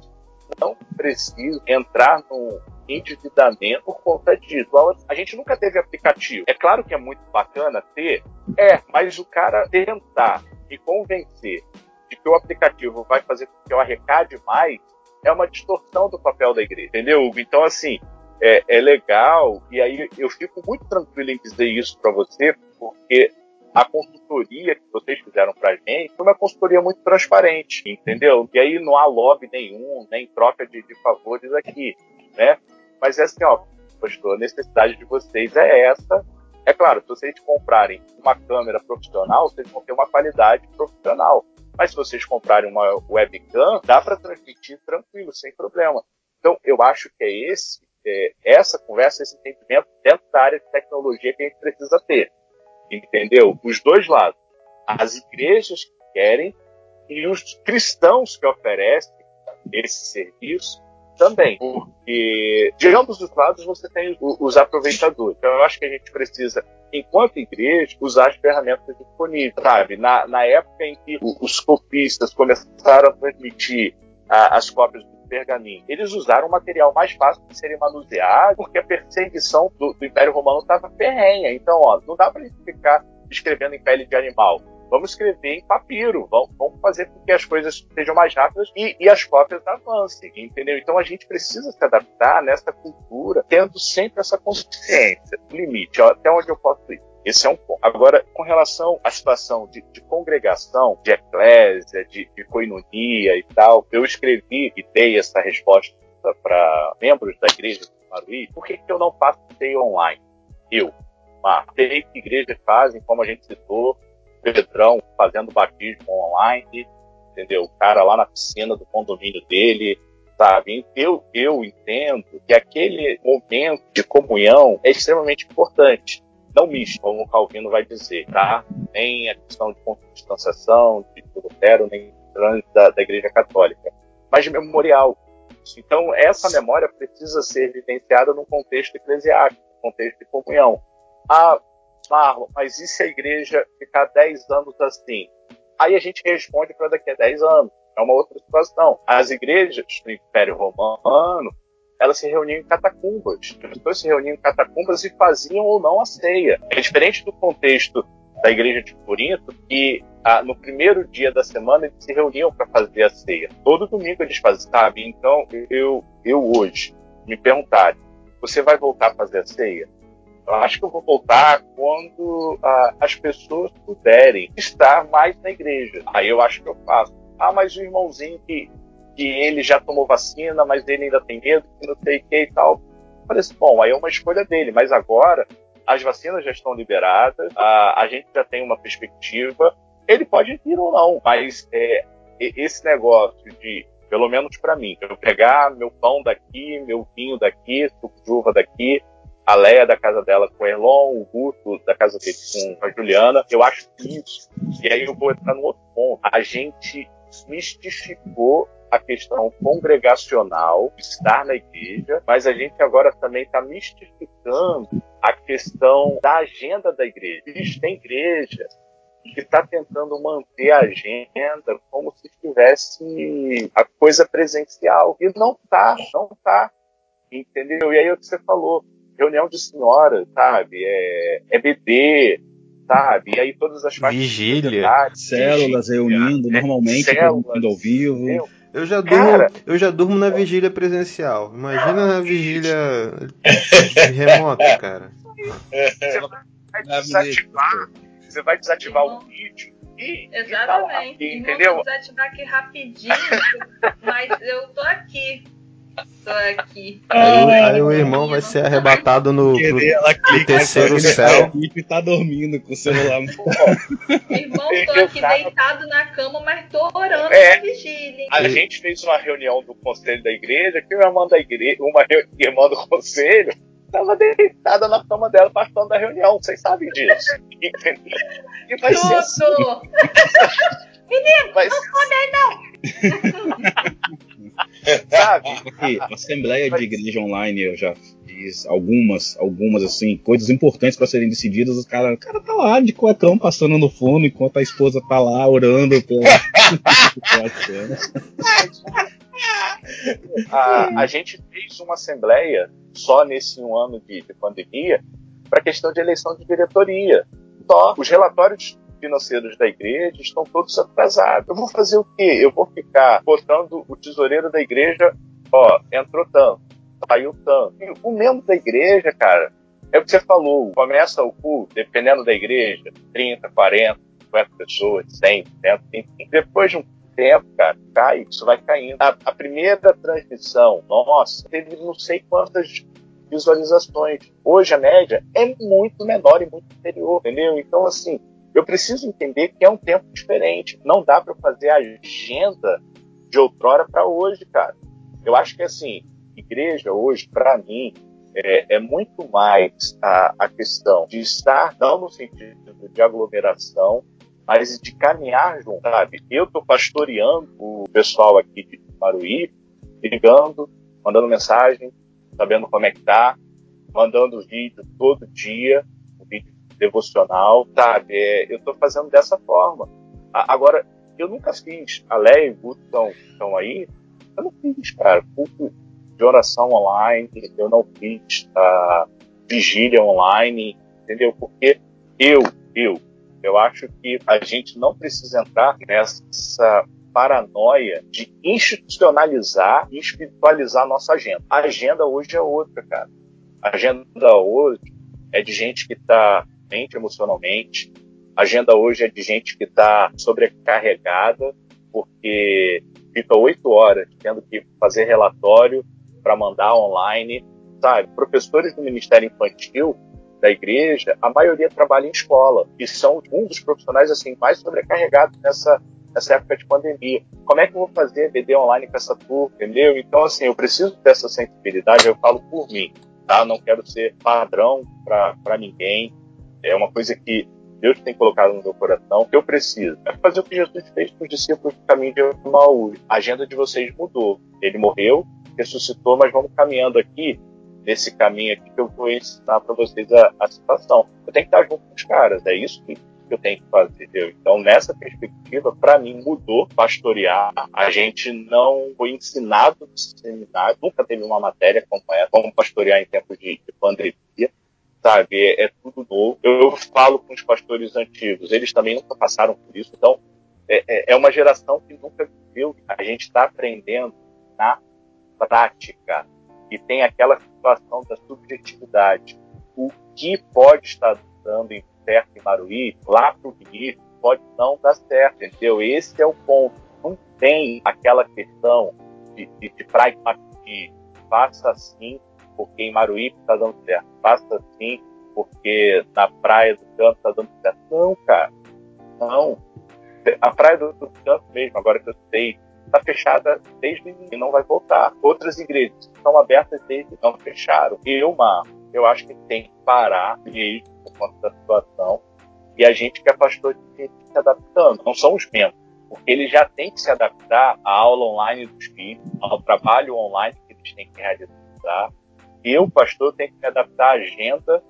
não precisam entrar no endividamento por conta disso. A gente nunca teve aplicativo. É claro que é muito bacana ter, é, mas o cara tentar me convencer de que o aplicativo vai fazer com que eu arrecade mais é uma distorção do papel da igreja, entendeu, Hugo? Então, assim, é, é legal, e aí eu fico muito tranquilo em dizer isso para você, porque a consultoria que vocês fizeram para gente foi uma consultoria muito transparente, entendeu? E aí não há lobby nenhum, nem troca de, de favores aqui, né? Mas é assim, ó, pastor, a necessidade de vocês é essa. É claro, se vocês comprarem uma câmera profissional, vocês vão ter uma qualidade profissional. Mas se vocês comprarem uma webcam, dá para transmitir tranquilo, sem problema. Então, eu acho que é esse é, essa conversa, esse entendimento dentro da área de tecnologia que a gente precisa ter. Entendeu? Os dois lados. As igrejas que querem e os cristãos que oferecem esse serviço também. Porque de ambos os lados você tem os aproveitadores. Então eu acho que a gente precisa, enquanto igreja, usar as ferramentas disponíveis. Sabe? Na, na época em que os copistas começaram a transmitir a, as cópias do pergaminho. Eles usaram um material mais fácil de serem manuseados, porque a perseguição do, do Império Romano estava ferrenha. Então, ó, não dá para gente ficar escrevendo em pele de animal. Vamos escrever em papiro, vamos, vamos fazer com que as coisas sejam mais rápidas e, e, as cópias avancem, entendeu? Então a gente precisa se adaptar nessa cultura, tendo sempre essa consciência, limite, ó, até onde eu posso ir. Esse é um ponto. Agora, com relação à situação de, de congregação, de eclésia, de, de coinonia e tal, eu escrevi e dei essa resposta para membros da igreja de Maruí. Por que, que eu não faço ceia online? Eu, Mar, sei que igrejas fazem, como a gente citou, Pedrão fazendo batismo online, entendeu? O cara lá na piscina do condomínio dele, sabe? Eu, eu entendo que aquele momento de comunhão é extremamente importante não misto, como o Calvino vai dizer, tá? Nem a questão de distanciação, de Lutero, nem da, da Igreja Católica, mas de memorial. Então, essa memória precisa ser vivenciada num contexto eclesiástico, num contexto de comunhão. Ah, Marlon, mas e se a igreja ficar 10 anos assim? Aí a gente responde para daqui a 10 anos. É uma outra situação. As igrejas do Império Romano elas se reuniam em catacumbas. As pessoas se reuniam em catacumbas e faziam ou não a ceia. É diferente do contexto da igreja de Corinto, que ah, no primeiro dia da semana eles se reuniam para fazer a ceia. Todo domingo eles faziam, sabe? Então, eu, eu hoje, me perguntarem, você vai voltar a fazer a ceia? Eu acho que eu vou voltar quando ah, as pessoas puderem estar mais na igreja. Aí eu acho que eu faço. Ah, mas o irmãozinho que que ele já tomou vacina, mas ele ainda tem medo, que não sei o que e tal. Eu falei assim, bom, aí é uma escolha dele, mas agora as vacinas já estão liberadas, a, a gente já tem uma perspectiva, ele pode vir ou não, mas é, esse negócio de, pelo menos para mim, eu pegar meu pão daqui, meu vinho daqui, suco de uva daqui, a Leia da casa dela com o Erlon, o Guto da casa dele com a Juliana, eu acho isso. E aí eu vou entrar no outro ponto. A gente mistificou a questão congregacional, estar na igreja, mas a gente agora também está mistificando a questão da agenda da igreja. Tem igreja que está tentando manter a agenda como se tivesse a coisa presencial. E não está, não está. Entendeu? E aí é o que você falou, reunião de senhoras, sabe? É, é bebê, sabe? E aí todas as partes Vigília. Células reunindo, normalmente, células, ao vivo. Eu já, durmo, Cara, eu já durmo na vigília presencial. Imagina na vigília remota, cara. Você vai desativar, você vai desativar o vídeo e, Exatamente. E, entendeu? Vou desativar aqui rapidinho, mas eu tô aqui. Tô aqui. Aí, o, aí o irmão vai ser arrebatado no, pro, no terceiro céu. E tá dormindo com o celular. irmão, tô aqui deitado na cama, mas tô orando é, vigília. A gente fez uma reunião do conselho da igreja, que a irmã da igreja, uma irmã do conselho, estava deitada na cama dela participando da reunião. Vocês sabem disso. Entendeu? E vai Tudo. ser assim. Menino, vai não ser... não! Sabe? Aqui, Assembleia de Igreja Online eu já fiz algumas, algumas assim, coisas importantes para serem decididas. O cara, o cara tá lá de cuecão passando no fundo enquanto a esposa tá lá orando pela. a, a gente fez uma assembleia só nesse um ano de, de pandemia para questão de eleição de diretoria. Só os relatórios financeiros da igreja estão todos atrasados. Eu vou fazer o quê? Eu vou ficar botando o tesoureiro da igreja, ó, entrou tanto, saiu tanto. E o membro da igreja, cara, é o que você falou, começa o culto, dependendo da igreja, 30, 40, 50 pessoas, 100, 100, enfim. Depois de um tempo, cara, cai, isso vai caindo. A, a primeira transmissão, nossa, teve não sei quantas visualizações. Hoje a média é muito menor e muito inferior, entendeu? Então, assim, eu preciso entender que é um tempo diferente. Não dá para fazer a agenda de outrora para hoje, cara. Eu acho que assim, igreja hoje, para mim, é, é, muito mais a, a, questão de estar não no sentido de aglomeração, mas de caminhar junto, sabe? Eu estou pastoreando o pessoal aqui de Maruí, ligando, mandando mensagem, sabendo como é que tá, mandando vídeo todo dia, devocional, sabe? É, eu estou fazendo dessa forma. A, agora, eu nunca fiz, a Leia e o Guto estão aí, eu não fiz, cara, culto de oração online, eu não fiz a vigília online, entendeu? Porque eu, eu, eu acho que a gente não precisa entrar nessa paranoia de institucionalizar e espiritualizar a nossa agenda. A agenda hoje é outra, cara. A agenda hoje é de gente que está mente, emocionalmente. A agenda hoje é de gente que está sobrecarregada, porque fica oito horas tendo que fazer relatório para mandar online, sabe? Professores do Ministério Infantil da igreja, a maioria trabalha em escola e são um dos profissionais assim mais sobrecarregados nessa nessa época de pandemia. Como é que eu vou fazer BD online com essa turma, entendeu? Então assim, eu preciso dessa sensibilidade, eu falo por mim, tá? Não quero ser padrão para ninguém. É uma coisa que Deus tem colocado no meu coração, que eu preciso. É fazer o que Jesus fez para os discípulos do caminho de Emmaus. A agenda de vocês mudou. Ele morreu, ressuscitou, mas vamos caminhando aqui, nesse caminho aqui, que eu vou ensinar para vocês a, a, situação. Eu tenho que estar junto com os caras, é isso que eu tenho que fazer. Então, nessa perspectiva, para mim, mudou pastorear. A gente não foi ensinado no seminário, nunca teve uma matéria como como pastorear em tempos de, de pandemia sabe? É, é tudo novo. Eu, falo com os pastores antigos, eles também nunca passaram por isso, então é, é, é uma geração que nunca viveu. A gente está aprendendo na prática e tem aquela situação da subjetividade. O que pode estar dando em certo em Maruí, lá para o início, pode não dar certo, entendeu? Esse é o ponto. Não tem aquela questão de, de, de pragmatismo. Faça assim, porque em Maruípe está dando certo. Faça assim, porque na praia do canto está dando certo. Não, cara. Não. A praia do, canto mesmo, agora que eu sei, está fechada desde e não vai voltar. Outras igrejas estão abertas desde não fecharam. Eu, Marco, eu acho que tem que parar mesmo por conta da situação. E a gente que é pastor tem que se adaptando. Não são os membros. Porque eles já têm que se adaptar à aula online dos filhos, ao trabalho online que eles têm que realizar. Eu, pastor, tenho que me adaptar à agenda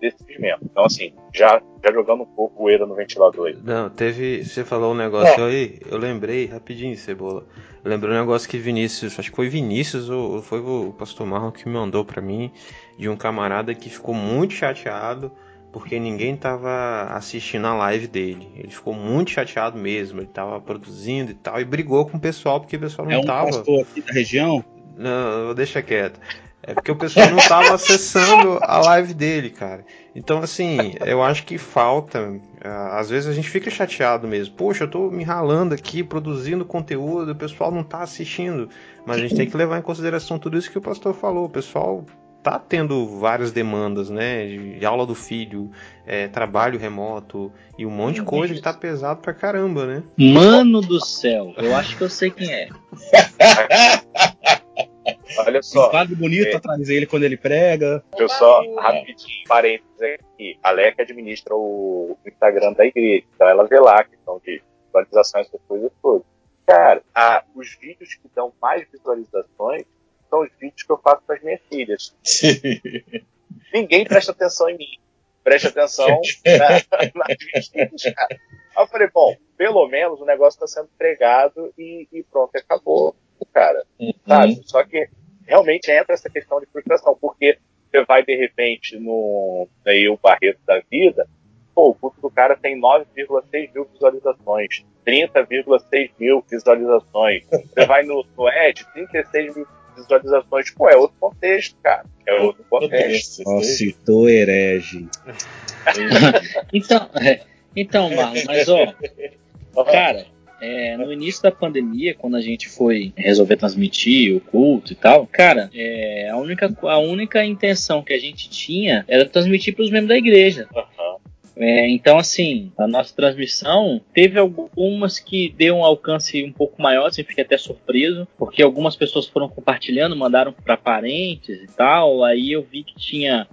desses membros. Então, assim, já, já jogando um pouco o poeira no ventilador aí. Não, teve. Você falou um negócio é. aí, eu lembrei rapidinho, Cebola. Eu lembrei um negócio que Vinícius, acho que foi Vinícius ou foi o pastor Marlon que me mandou para mim, de um camarada que ficou muito chateado porque ninguém tava assistindo a live dele. Ele ficou muito chateado mesmo, ele tava produzindo e tal, e brigou com o pessoal porque o pessoal não é um tava. pastor aqui da região? Não, deixa quieto. É porque o pessoal não estava acessando a live dele, cara. Então, assim, eu acho que falta. Às vezes a gente fica chateado mesmo. Poxa, eu tô me ralando aqui, produzindo conteúdo, o pessoal não tá assistindo. Mas a gente tem que levar em consideração tudo isso que o pastor falou. O pessoal tá tendo várias demandas, né? De aula do filho, é, trabalho remoto e um monte de coisa que tá pesado pra caramba, né? Mano do céu, eu acho que eu sei quem é. Olha só. Um quadro bonito é, atrás dele quando ele prega. Eu só, rapidinho, parênteses aqui. A Leca administra o Instagram da igreja, então ela vê lá a questão de visualização, essas coisas todas. Cara, a, os vídeos que dão mais visualizações são os vídeos que eu faço para as minhas filhas. Ninguém presta atenção em mim. Presta atenção na, nas minhas filhas, cara. Aí eu falei, bom, pelo menos o negócio está sendo pregado e, e pronto, acabou, cara. Uhum. Sabe? Só que realmente entra essa questão de frustração, porque você vai de repente no aí o Barreto da vida, pô, o culto do cara tem 9,6 mil visualizações, 30,6 mil visualizações. Você vai no, no Ed, 36 mil visualizações. Pô, é outro contexto, cara. É outro contexto. Ó, citou herege. então, é, então, Marlon, mas ó, cara, é, no início da pandemia, quando a gente foi resolver transmitir o culto e tal, cara, é, a, única, a única intenção que a gente tinha era transmitir para os membros da igreja. Uhum. É, então, assim, a nossa transmissão teve algumas que deu um alcance um pouco maior, assim, fiquei até surpreso, porque algumas pessoas foram compartilhando, mandaram para parentes e tal. Aí eu vi que tinha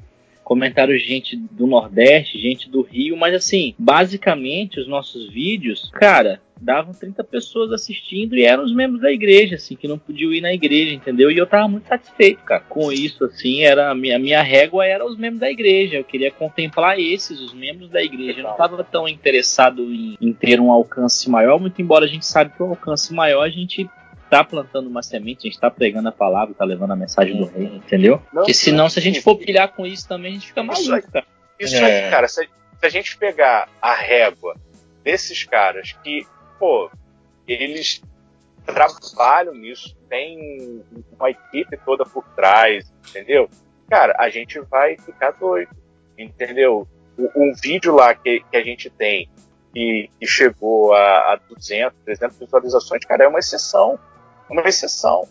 comentários de gente do Nordeste, gente do Rio, mas assim, basicamente os nossos vídeos, cara, davam 30 pessoas assistindo e eram os membros da igreja, assim, que não podiam ir na igreja, entendeu? E eu tava muito satisfeito, cara, com isso, assim, era a minha, minha régua era os membros da igreja, eu queria contemplar esses, os membros da igreja, eu não tava tão interessado em, em ter um alcance maior, muito embora a gente sabe que o alcance maior a gente tá plantando uma semente, a gente tá pregando a palavra, tá levando a mensagem do rei, entendeu? Não, Porque senão, se a gente for pilhar com isso também, a gente fica maluco, isso cara. Isso é. aí, cara, se, se a gente pegar a régua desses caras que pô, eles trabalham nisso, tem uma equipe toda por trás, entendeu? Cara, a gente vai ficar doido, entendeu? Um vídeo lá que, que a gente tem que, que chegou a, a 200, 300 visualizações, cara, é uma exceção. Uma exceção.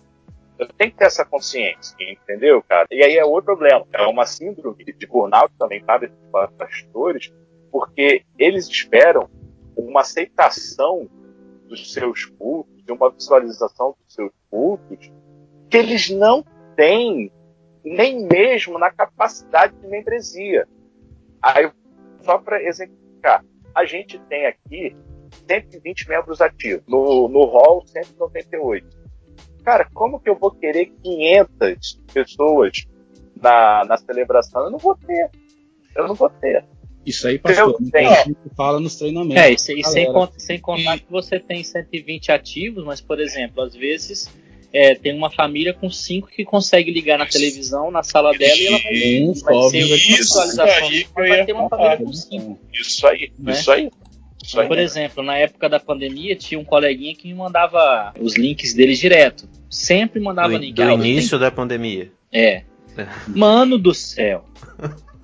Eu tenho que ter essa consciência, entendeu, cara? E aí é outro problema. É uma síndrome de burnout também, para pastores, porque eles esperam uma aceitação dos seus cultos, de uma visualização dos seus cultos, que eles não têm nem mesmo na capacidade de membresia. Aí, só para exemplificar, a gente tem aqui 120 membros ativos, no, no hall 198. Cara, como que eu vou querer 500 pessoas na, na celebração? Eu não vou ter. Eu não vou ter. Isso aí, pastor, a gente fala nos treinamentos. É, isso, e sem, sem contar que você tem 120 ativos, mas, por exemplo, às vezes é, tem uma família com cinco que consegue ligar na televisão, na sala dela, e ela vai, isso, vai ser uma visualização. Vai ter uma família com cinco. Isso aí, né? isso aí. Isso aí. Por exemplo, na época da pandemia, tinha um coleguinha que me mandava os links dele direto. Sempre mandava do, link. Do início tem... da pandemia. É. Mano do céu.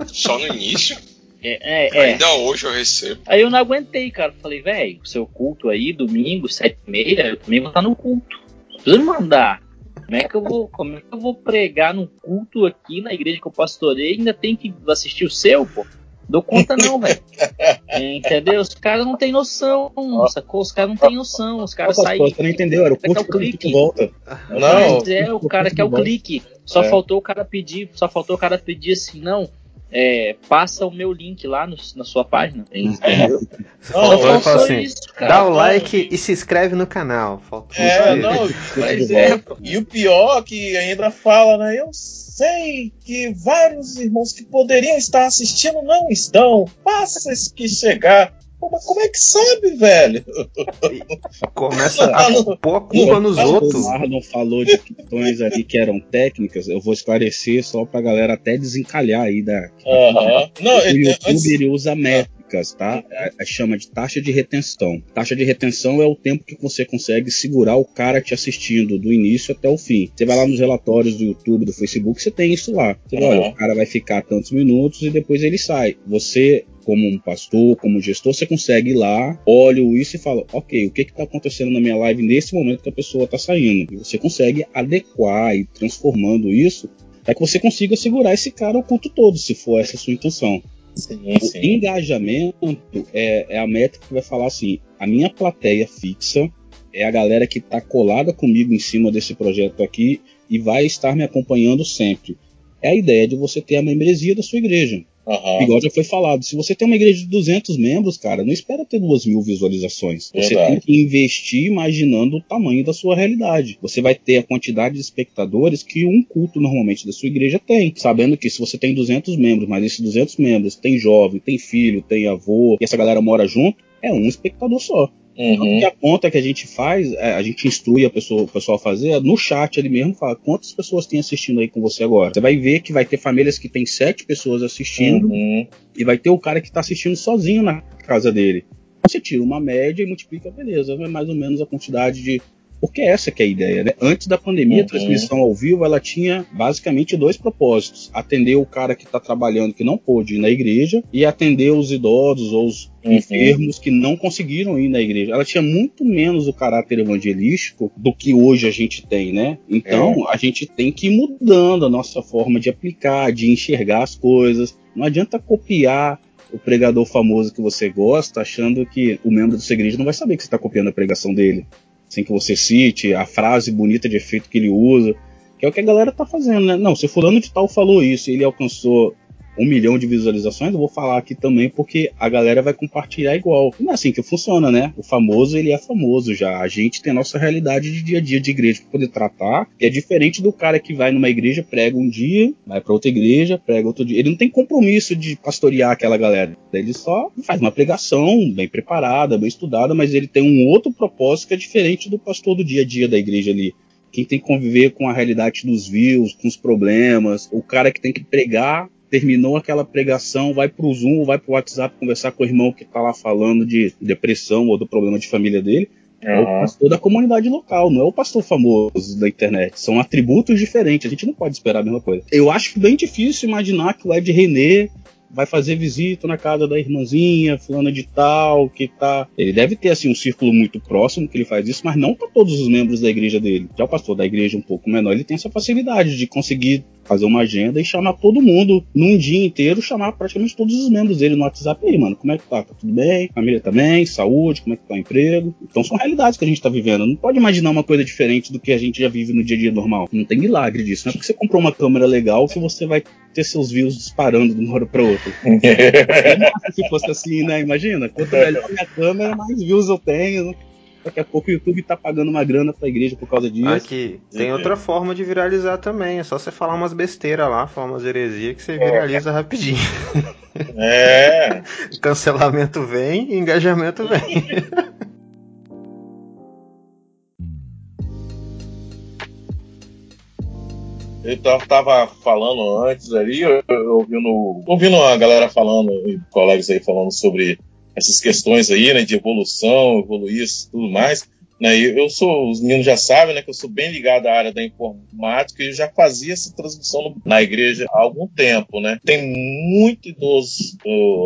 Só no início? É, é, Ainda hoje eu recebo. Aí eu não aguentei, cara. Falei, velho, seu culto aí, domingo, sete e meia, eu também vou estar no culto. Não precisa me mandar. Como é que eu vou, como é que eu vou pregar num culto aqui na igreja que eu pastorei e ainda tem que assistir o seu, pô? Dou conta não, velho. Entendeu? Os caras não têm noção, sacou? Os caras não têm noção. Os caras saem. Você não entendeu, era o curto o clique. que volta. Não, Mas é, o cara quer o clique. Só É. faltou o cara pedir, só faltou o cara pedir assim, não. É, passa o meu link lá no- na sua página. Entendeu? Só Não, faltou eu falar Faltou assim, isso, cara. dá o like e se inscreve no canal. Faltou É, não, Mas é, E o pior que ainda fala, né? Eu sei que vários irmãos que poderiam estar assistindo não estão. Faça esse que chegar. Pô, mas como é que sabe, velho? Começa a pôr a culpa nos O outros. Marlon falou de questões ali que eram técnicas, eu vou esclarecer só pra galera até desencalhar aí da. Aham. Não, o YouTube antes- ele usa métricas, tá? É- é- chama de taxa de retenção. Taxa de retenção é o tempo que você consegue segurar o cara te assistindo do início até o fim. Você vai lá nos relatórios do YouTube, do Facebook, você tem isso lá. Você vai, olha, o cara vai ficar tantos minutos e depois ele sai. Você como um pastor, como gestor, você consegue ir lá, olha isso e fala, ok, o que está acontecendo na minha live nesse momento que a pessoa está saindo? E você consegue adequar e transformando isso para que você consiga segurar esse cara o culto todo, se for essa a sua intenção. Sim, O sim. engajamento é, é a métrica que vai falar assim: a minha plateia fixa é a galera que está colada comigo em cima desse projeto aqui e vai estar me acompanhando sempre. É a ideia de você ter a membresia da sua igreja. Aham. Igual já foi falado, se você tem uma igreja de 200 membros, cara, não espera ter duas mil visualizações. Você Verdade. tem que investir imaginando o tamanho da sua realidade. Você vai ter a quantidade de espectadores que um culto normalmente da sua igreja tem. Sabendo que se você tem 200 membros, mas esses 200 membros tem jovem, tem filho, tem avô, e essa galera mora junto, é um espectador só. Tanto Uhum. a conta que a gente faz, é, a gente instrui a pessoa, o pessoal a fazer, é no chat ali mesmo, fala quantas pessoas tem assistindo aí com você agora. Você vai ver que vai ter famílias que tem sete pessoas assistindo Uhum. e vai ter o cara que está assistindo sozinho na casa dele. Você tira uma média e multiplica, beleza, é mais ou menos a quantidade de. Porque essa que é a ideia, né? Antes da pandemia, Uhum. a transmissão ao vivo ela tinha basicamente dois propósitos: atender o cara que está trabalhando que não pôde ir na igreja e atender os idosos ou os Uhum. enfermos que não conseguiram ir na igreja. Ela tinha muito menos o caráter evangelístico do que hoje a gente tem, né? Então a gente tem que ir mudando a nossa forma de aplicar, de enxergar as coisas. Não adianta copiar o pregador famoso que você gosta, achando que o membro da sua igreja não vai saber que você está copiando a pregação dele. Sem que você cite a frase bonita de efeito que ele usa. Que é o que a galera tá fazendo, né? Não, se fulano de tal falou isso ele alcançou um milhão de visualizações, eu vou falar aqui também porque a galera vai compartilhar igual. Não é assim que funciona, né? O famoso, ele é famoso já. A gente tem a nossa realidade de dia a dia de igreja para poder tratar, que é diferente do cara que vai numa igreja, prega um dia, vai para outra igreja, prega outro dia. Ele não tem compromisso de pastorear aquela galera. Ele só faz uma pregação bem preparada, bem estudada, mas ele tem um outro propósito que é diferente do pastor do dia a dia da igreja ali quem tem que conviver com a realidade dos views, com os problemas, o cara que tem que pregar, terminou aquela pregação, vai pro Zoom, vai pro WhatsApp conversar com o irmão que tá lá falando de depressão ou do problema de família dele. É o pastor da comunidade local, não é o pastor famoso da internet. São atributos diferentes, a gente não pode esperar a mesma coisa. Eu acho bem difícil imaginar que o Ed René vai fazer visita na casa da irmãzinha, fulana de tal, que tá. Ele deve ter assim um círculo muito próximo que ele faz isso, mas não para todos os membros da igreja dele. Já o pastor da igreja um pouco menor, ele tem essa facilidade de conseguir fazer uma agenda e chamar todo mundo num dia inteiro, chamar praticamente todos os membros dele no WhatsApp. E aí, mano, como é que tá? Tá tudo bem? Família tá bem? Saúde? Como é que tá o emprego? Então são realidades que a gente tá vivendo. Não pode imaginar uma coisa diferente do que a gente já vive no dia a dia normal. Não tem milagre disso. Não é porque você comprou uma câmera legal que você vai ter seus views disparando de uma hora pra outra. Se fosse assim, né? Imagina, quanto melhor minha câmera, mais views eu tenho. Daqui a pouco o YouTube tá pagando uma grana pra igreja por causa disso. Aqui, tem outra forma de viralizar também. É só você falar umas besteiras lá, falar umas heresias que você viraliza rapidinho. É. Cancelamento vem, engajamento vem. Eu tava- falando antes ali, ouvindo, ouvindo a galera falando, colegas aí falando sobre essas questões aí, né, de evolução, evoluir isso, tudo mais. Né? Eu sou, os meninos já sabem, né, que eu sou bem ligado à área da informática e eu já fazia essa transmissão na igreja há algum tempo, né? Tem muito idoso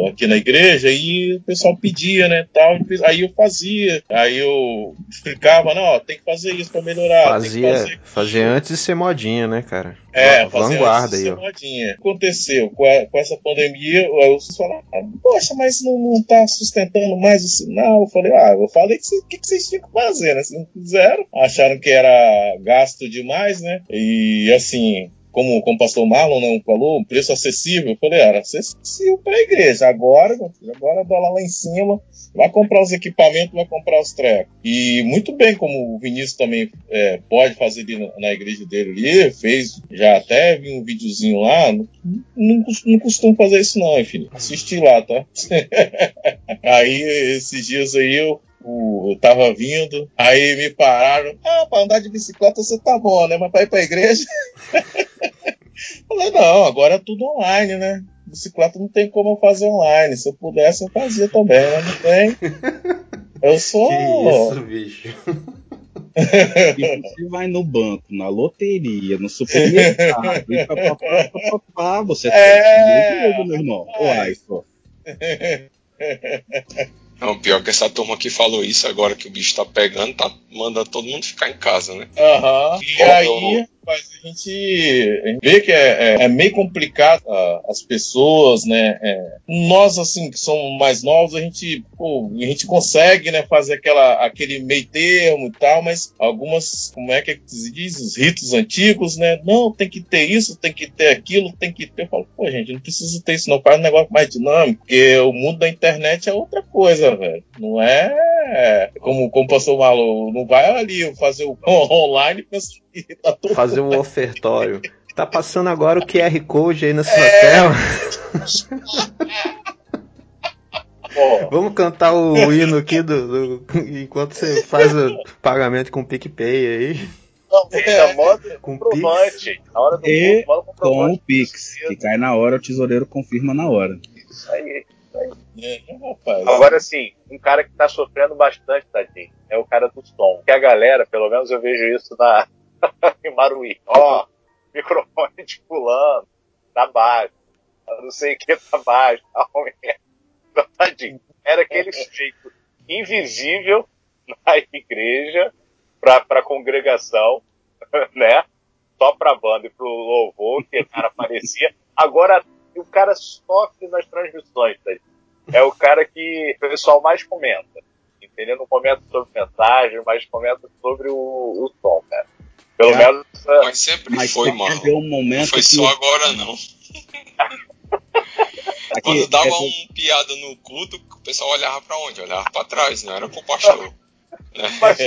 aqui na igreja e o pessoal pedia, né, tal, aí eu fazia, aí eu explicava, não, ó, tem que fazer isso para melhorar. Fazia, fazer fazia antes de ser modinha, né, cara? É, vanguarda aí, ó. Modinha. Aconteceu com, a, com essa pandemia, os falaram, poxa, mas não, não tá sustentando mais o sinal. Eu falei, ah, eu falei que o que, que vocês tinham que fazer, né? Vocês não fizeram, acharam que era gasto demais, né? E assim, como, como o pastor Marlon não falou, um preço acessível. Eu falei, era acessível para a igreja. Agora, agora dólar lá em cima, vai comprar os equipamentos, vai comprar os trecos. E muito bem, como o Vinícius também é, pode fazer ali na, igreja dele ali, fez, já até vi um videozinho lá, não, não, não costumo fazer isso não, enfim. Assisti lá, tá? aí, esses dias aí, eu eu tava vindo, aí me pararam. Ah, pra andar de bicicleta você tá bom, né? Mas pra ir pra igreja. Falei, não, agora é tudo online, né? Bicicleta não tem como eu fazer online. Se eu pudesse, eu fazia também, mas não tem. Eu sou. Que isso, bicho. E você vai no banco, na loteria, no supermercado, e papapá, papapá, você é... tem meu irmão. Uai, pô. Não, pior que essa turma que falou isso agora que o bicho tá pegando, tá mandando todo mundo ficar em casa, né? Aham. Uhum. E aí, mas a gente vê que é, é, é meio complicado uh, as pessoas, né? É, nós, assim, que somos mais novos, a gente, pô, a gente consegue, né, fazer aquela, aquele meio termo e tal, mas algumas, como é que se diz, os ritos antigos, né? Não, tem que ter isso, tem que ter aquilo, tem que ter. Eu falo, pô, gente, não precisa ter isso, não. Faz um negócio mais dinâmico, porque o mundo da internet é outra coisa, velho. Não é como, como o pastor Malu, não vai ali fazer o online e tá todo fazer um ofertório. Tá passando agora o QR Code aí na sua é... tela. Vamos cantar o hino aqui do, do, enquanto você faz o pagamento com o PicPay aí. Não, é, moda com comprovante. Na hora do e com o Pix, que cai na hora, o tesoureiro confirma na hora. Isso aí. É, Agora sim, um cara que tá sofrendo bastante, tadinho, é o cara do som. Que a galera, pelo menos eu vejo isso na em Maruí. Ó, microfone de fulano, tá baixo. Eu não sei o que tá baixo. Tá então, tadinho. Era aquele sujeito invisível na igreja pra, pra congregação, né? Só pra banda e pro louvor, que o cara aparecia. Agora o cara sofre nas transmissões, tá? É o cara que o pessoal mais comenta. Entendeu? Não comenta sobre mensagem, mas comenta sobre o, o som, cara. Pelo é, menos. Mas sempre mas foi, mano. Um momento não foi que... só agora, não. Aqui, Quando dava é... um piada no culto, o pessoal olhava pra onde? Olhava pra trás, não era pro pastor. Mas,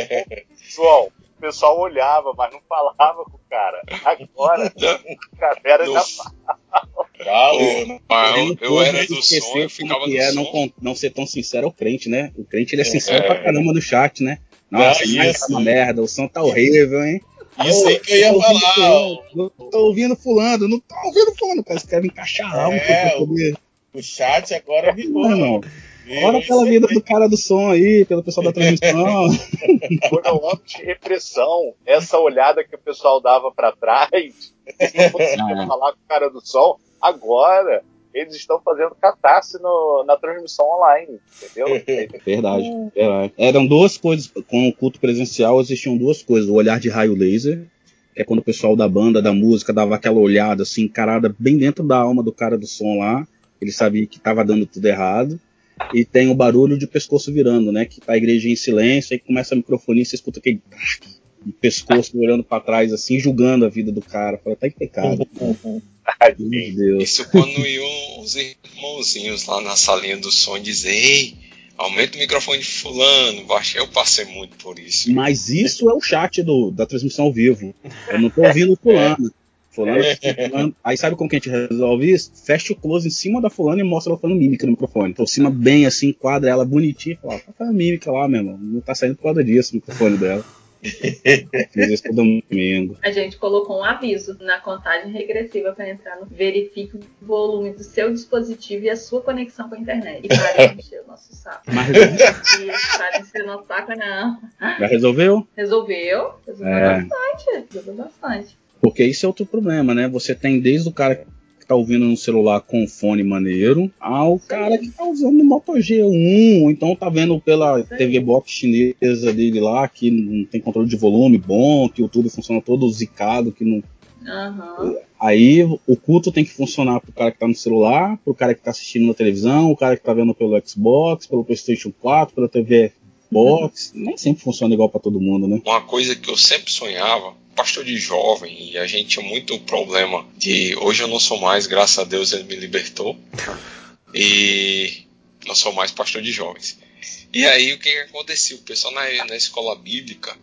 João, o pessoal olhava, mas não falava com o cara. Agora, a galera já fala. Eu, eu era do som, eu ficava que é som. Não, não ser tão sincero ao crente, né? O crente ele é sincero é. pra caramba no chat, né? Nossa, é, isso. tá uma merda, o som tá horrível, hein? Isso aí que eu ia falar. Fulano, não tô ouvindo fulano, não tô ouvindo fulano, cara. Você quer encaixar algo é, pra poder... O chat agora virou. Não, Olha pela vida do cara do som aí, pelo pessoal da transmissão. Foi um ato de repressão. Essa olhada que o pessoal dava para trás, não conseguia ah. falar com o cara do som. Agora, eles estão fazendo catástrofe no, na transmissão online, entendeu? Verdade, verdade. Eram duas coisas, com o culto presencial existiam duas coisas, o olhar de raio laser, que é quando o pessoal da banda, da música, dava aquela olhada assim, encarada bem dentro da alma do cara do som lá, ele sabia que estava dando tudo errado, e tem o barulho de pescoço virando, né, que tá a igreja em silêncio, aí começa a microfonia, você escuta aquele pescoço olhando para trás assim, julgando a vida do cara, fala, tá em pecado. Isso quando iam os irmãozinhos lá na salinha do som dizer, ei, aumenta o microfone de fulano, baixei, eu passei muito por isso. Mas isso é o chat do, da transmissão ao vivo. Eu não tô ouvindo fulano. Fulano, fulano. Aí sabe como que a gente resolve isso? Fecha o close em cima da fulana e mostra ela falando mímica no microfone. Por cima bem assim, quadra ela bonitinha e fala, tá fazendo mímica lá, meu irmão. Não tá saindo por causa disso o microfone dela. Fiz isso domingo. A gente colocou um aviso na contagem regressiva para entrar no verifique o volume do seu dispositivo e a sua conexão com a internet. E para de encher o nosso saco. Mas? E para de encher o nosso saco, não. Já resolveu? Resolveu? Resolveu É. bastante. Resolveu bastante. Porque isso é outro problema, né? Você tem desde o cara que tá ouvindo no celular com fone maneiro, ao cara que tá usando no Moto G1, ou então tá vendo pela. TV Box chinesa dele lá, que não tem controle de volume bom, que o tudo funciona todo zicado, que não. Aham. Aí o culto tem que funcionar pro cara que tá no celular, pro cara que tá assistindo na televisão, o cara que tá vendo pelo Xbox, pelo PlayStation 4, pela TV Box. Nem sempre funciona igual pra todo mundo, né? Uma coisa que eu sempre sonhava, pastor de jovem, e a gente tinha muito problema de. Hoje eu não sou mais, graças a Deus ele me libertou. E não sou mais pastor de jovens. E aí o que, que acontecia? O pessoal na, na escola bíblica,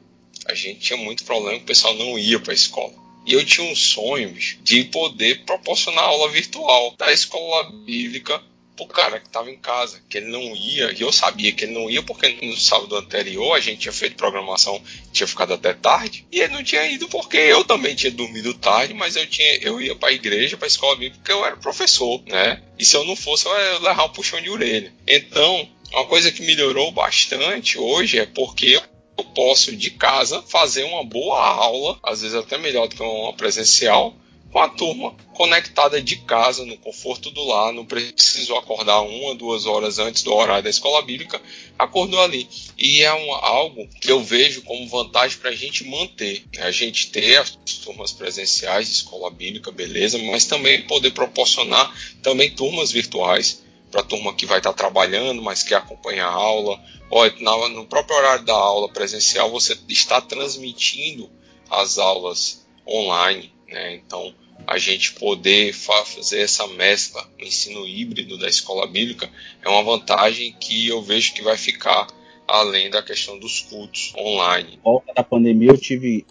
a gente tinha muito problema, o pessoal não ia para a escola. E eu tinha um sonho bicho, de poder proporcionar aula virtual da escola bíblica pro cara que estava em casa, que ele não ia, e eu sabia que ele não ia porque no sábado anterior a gente tinha feito programação, tinha ficado até tarde, e ele não tinha ido porque eu também tinha dormido tarde, mas eu tinha eu ia para a igreja, para a escola bíblica, porque eu era professor, né? E se eu não fosse, eu ia levar um puxão de orelha. Então, uma coisa que melhorou bastante hoje é porque eu posso de casa fazer uma boa aula, às vezes até melhor do que uma presencial, com a turma conectada de casa, no conforto do lar, não preciso acordar uma, duas horas antes do horário da escola bíblica, acordou ali. E é um, algo que eu vejo como vantagem para a gente manter, né? a gente ter as turmas presenciais de escola bíblica, beleza, mas também poder proporcionar também turmas virtuais para a turma que vai estar trabalhando, mas quer acompanhar a aula. Olha, no próprio horário da aula presencial, você está transmitindo as aulas online. Né? Então, a gente poder fa- fazer essa mescla no ensino híbrido da escola bíblica é uma vantagem que eu vejo que vai ficar além da questão dos cultos online. volta da pandemia eu tive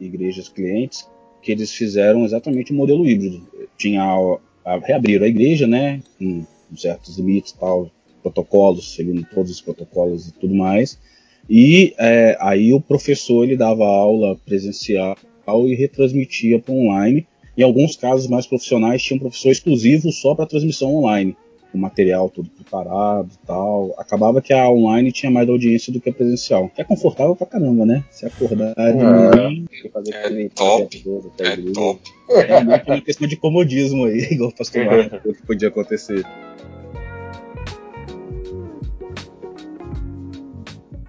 igrejas clientes que eles fizeram exatamente o modelo híbrido. Tinha a, a- reabriram a igreja, né, com certos limites, tal, protocolos, seguindo todos os protocolos e tudo mais. E é, aí o professor ele dava aula presencial e retransmitia para online. Em alguns casos mais profissionais tinha um professor exclusivo só para transmissão online o material todo preparado e tal. Acabava que a online tinha mais audiência do que a presencial. Que é confortável pra caramba, né? Se acordar de manhã, você fazer É aquele top, todo, É top. É uma questão de comodismo aí, igual o pastor Marcos falou que podia acontecer.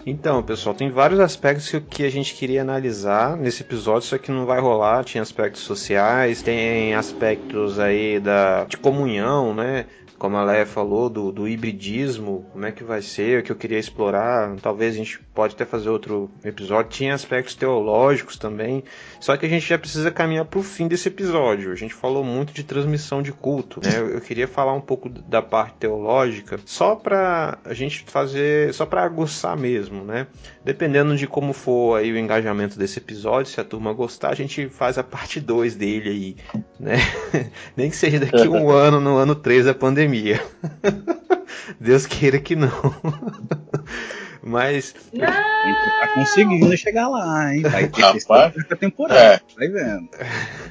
Então, pessoal, tem vários aspectos que, que a gente queria analisar nesse episódio, só que não vai rolar. Tinha aspectos sociais, tem aspectos aí da, de comunhão, né? Como a Leia falou, do, do hibridismo, como é que vai ser, o que eu queria explorar. Talvez a gente pode até fazer outro episódio. Tinha aspectos teológicos também. Só que a gente já precisa caminhar para o fim desse episódio. A gente falou muito de transmissão de culto. Né? Eu, eu queria falar um pouco da parte teológica, só para a gente fazer, só para aguçar mesmo, né? Dependendo de como for aí o engajamento desse episódio, se a turma gostar, a gente faz a parte 2 dele aí, né? Nem que seja daqui a um ano, no ano 3 da pandemia. Deus queira que não. Mas A gente tá conseguindo chegar lá, hein? Vai ter Rapaz. temporada, É. vai vendo.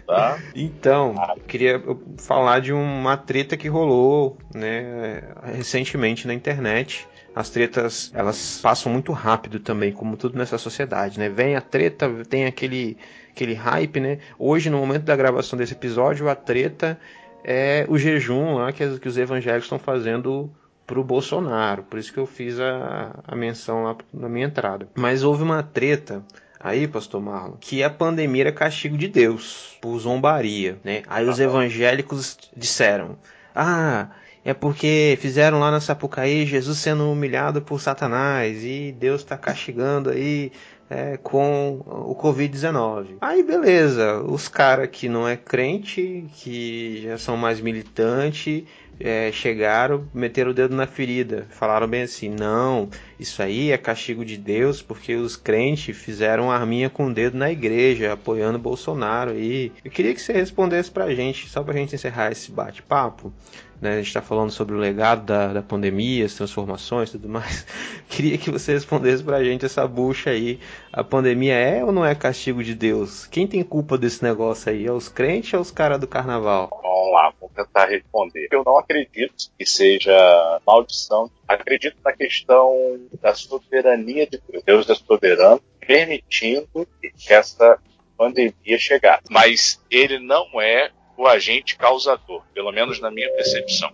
Tá? Então, eu queria falar de uma treta que rolou, né, recentemente na internet. As tretas, elas passam muito rápido também, como tudo nessa sociedade, né? Vem a treta, tem aquele aquele hype, né? Hoje, no momento da gravação desse episódio, a treta é o jejum lá que, que os evangélicos estão fazendo pro Bolsonaro. Por isso que eu fiz a, a menção lá na minha entrada. Mas houve uma treta aí, pastor Marlon, que a pandemia era castigo de Deus, por zombaria, né? Aí os evangélicos disseram: "Ah, é porque fizeram lá na Sapucaí Jesus sendo humilhado por Satanás e Deus está castigando aí é, com o Covid-19. Aí beleza, os caras que não é crente, que já são mais militantes, é, chegaram, meteram o dedo na ferida, falaram bem assim: não, isso aí é castigo de Deus porque os crentes fizeram arminha com o dedo na igreja, apoiando Bolsonaro. E eu queria que você respondesse pra gente, só pra gente encerrar esse bate-papo. Né, a gente está falando sobre o legado da, da pandemia, as transformações e tudo mais. Queria que você respondesse pra gente essa bucha aí. A pandemia é ou não é castigo de Deus? Quem tem culpa desse negócio aí? É os crentes ou os caras do carnaval? Vamos lá, vou tentar responder. Eu não acredito que seja maldição. Acredito na questão da soberania de Deus. Deus é soberano, permitindo que essa pandemia chegasse. Mas ele não é o agente causador, pelo menos na minha percepção.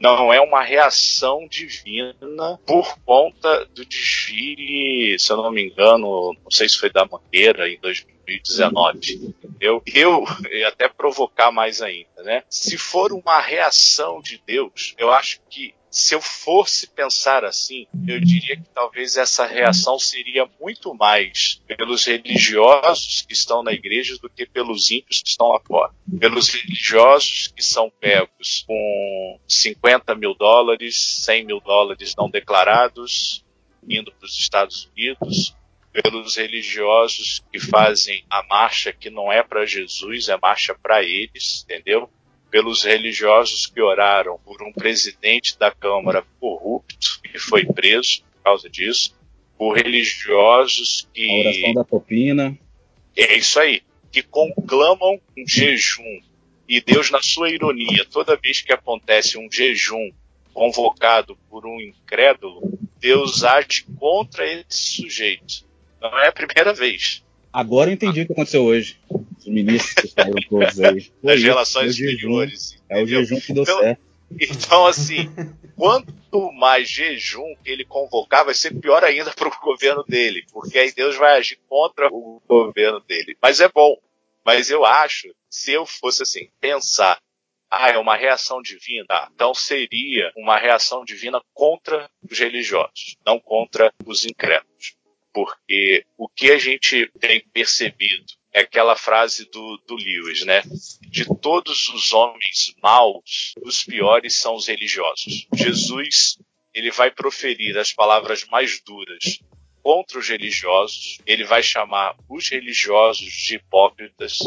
Não é uma reação divina por conta do desfile, se eu não me engano, não sei se foi da Mangueira em 2019. Eu, eu até provocar mais ainda, né? Se for uma reação de Deus, eu acho que se eu fosse pensar assim, eu diria que talvez essa reação seria muito mais pelos religiosos que estão na igreja do que pelos ímpios que estão lá fora. Pelos religiosos que são pegos com 50 mil dólares, 100 mil dólares não declarados, indo para os Estados Unidos, pelos religiosos que fazem a marcha que não é para Jesus, é marcha para eles, entendeu? Pelos religiosos que oraram por um presidente da Câmara corrupto que foi preso por causa disso, por religiosos que. A oração da Popina. É isso aí, que conclamam um jejum. E Deus, na sua ironia, toda vez que acontece um jejum convocado por um incrédulo, Deus age contra esse sujeito. Não é a primeira vez. Agora eu entendi o que aconteceu hoje. Os ministros estavam todos aí. As relações exteriores. É o jejum que deu então, certo. Então, assim, quanto mais jejum que ele convocar, vai ser pior ainda para o governo dele, porque aí Deus vai agir contra o governo dele. Mas é bom. Mas eu acho, se eu fosse assim, pensar, ah, é uma reação divina, então seria uma reação divina contra os religiosos, não contra os incrédulos porque o que a gente tem percebido é aquela frase do, do Lewis, né? De todos os homens maus, os piores são os religiosos. Jesus, ele vai proferir as palavras mais duras contra os religiosos, ele vai chamar os religiosos de hipócritas,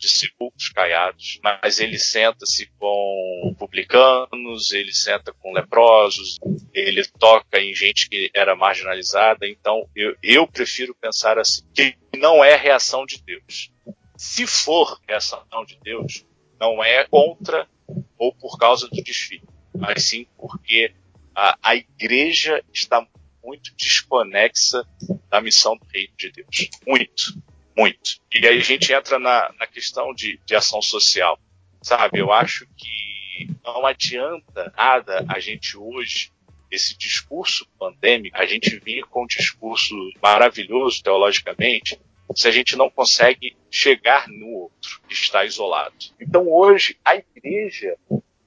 de sepulcros caiados, mas ele senta-se com publicanos, ele senta com leprosos, ele toca em gente que era marginalizada. Então, eu, eu prefiro pensar assim, que não é reação de Deus. Se for reação de Deus, não é contra ou por causa do desfile, mas sim porque a, a igreja está muito desconexa da missão do reino de Deus. Muito muito. E aí a gente entra na, na questão de, de ação social, sabe? Eu acho que não adianta nada a gente hoje esse discurso pandêmico, a gente vir com um discurso maravilhoso teologicamente, se a gente não consegue chegar no outro que está isolado. Então hoje a igreja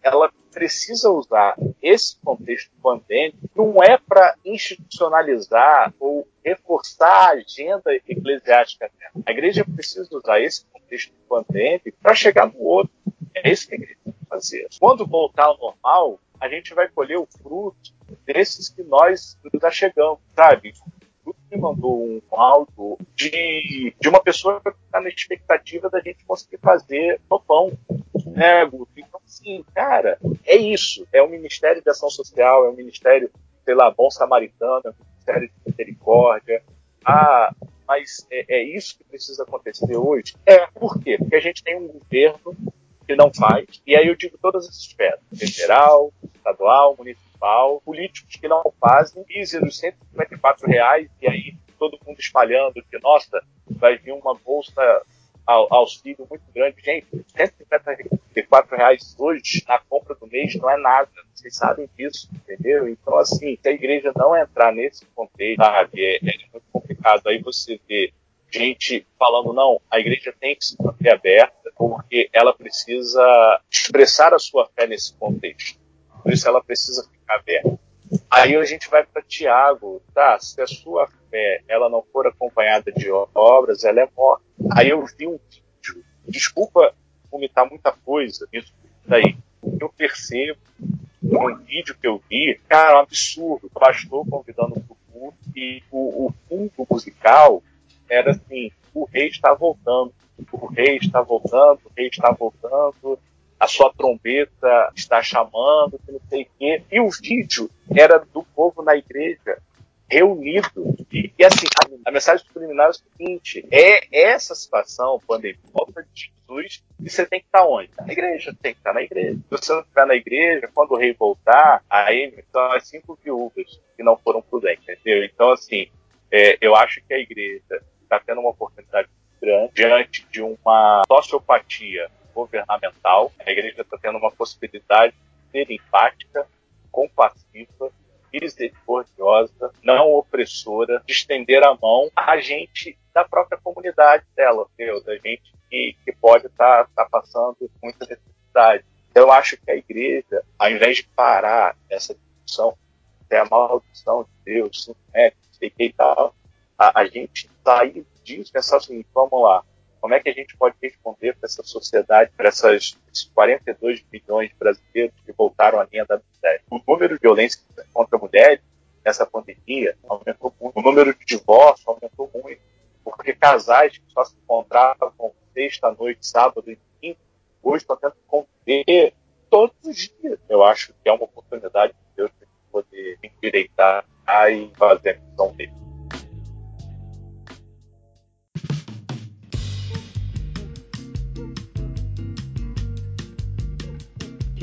ela precisa usar esse contexto pandêmico não é para institucionalizar ou reforçar a agenda eclesiástica dela. A igreja precisa usar esse contexto pandêmico para chegar no outro. É isso que a igreja tem que fazer. Quando voltar ao normal, a gente vai colher o fruto desses que nós nos achegamos, sabe? Me mandou um áudio de, de uma pessoa que está na expectativa da gente conseguir fazer no pão. Né, Então, assim, cara, é isso. É o Ministério de Ação Social, é o Ministério, sei lá, Bom Samaritano, é o Ministério de Misericórdia. Ah, mas é, é, isso que precisa acontecer hoje? É, por quê? Porque a gente tem um governo que não faz, e aí eu digo todas as esferas, federal, estadual, municipal, políticos que não fazem, e os 154 reais, e aí todo mundo espalhando que, nossa, vai vir uma bolsa auxílio muito grande. Gente, 154 reais hoje na compra do mês não é nada. Vocês sabem disso, entendeu? Então, assim, se a igreja não entrar nesse contexto, sabe, é, é muito complicado. Aí você vê gente falando, não, a igreja tem que se manter aberta porque ela precisa expressar a sua fé nesse contexto. Por isso ela precisa ficar aberta. Aí a gente vai para Tiago, tá? Se a sua fé ela não for acompanhada de obras, ela é morta. Aí eu vi um vídeo, desculpa vomitar muita coisa isso daí. Eu percebo um vídeo que eu vi, cara, um absurdo. O pastor convidando o E o, o fundo musical era assim: o rei está voltando, o rei está voltando, o rei está voltando, a sua trombeta está chamando, não sei o quê. E o vídeo era do povo na igreja reunido. E, e assim, a, a, mensagem subliminar é o seguinte: é essa situação, pandemia, volta de Jesus, e você tem que estar onde? Na igreja, tem que estar na igreja. Se você não estiver na igreja, quando o rei voltar, aí são as cinco viúvas que não foram prudentes, entendeu? Então, assim, é, eu acho que a igreja está tendo uma oportunidade grande diante de uma sociopatia governamental. A igreja está tendo uma possibilidade de ser empática, compassiva, misericordiosa, não opressora, de estender a mão a gente da própria comunidade dela, entendeu? da gente que, que pode estar tá, tá passando muita necessidade. Eu acho que a igreja, ao invés de parar essa discussão, é a maldição de Deus, né, sei que tal, a, a gente sair disso e pensar assim, vamos lá, como é que a gente pode responder para essa sociedade, para essas 42 milhões de brasileiros que voltaram à linha da miséria? O número de violência contra mulheres nessa pandemia aumentou muito. O número de divórcios aumentou muito. Porque casais que só se encontravam sexta noite, sábado e domingo, hoje estão tendo que conviver todos os dias. Eu acho que é uma oportunidade de Deus poder endireitar e fazer a missão dele.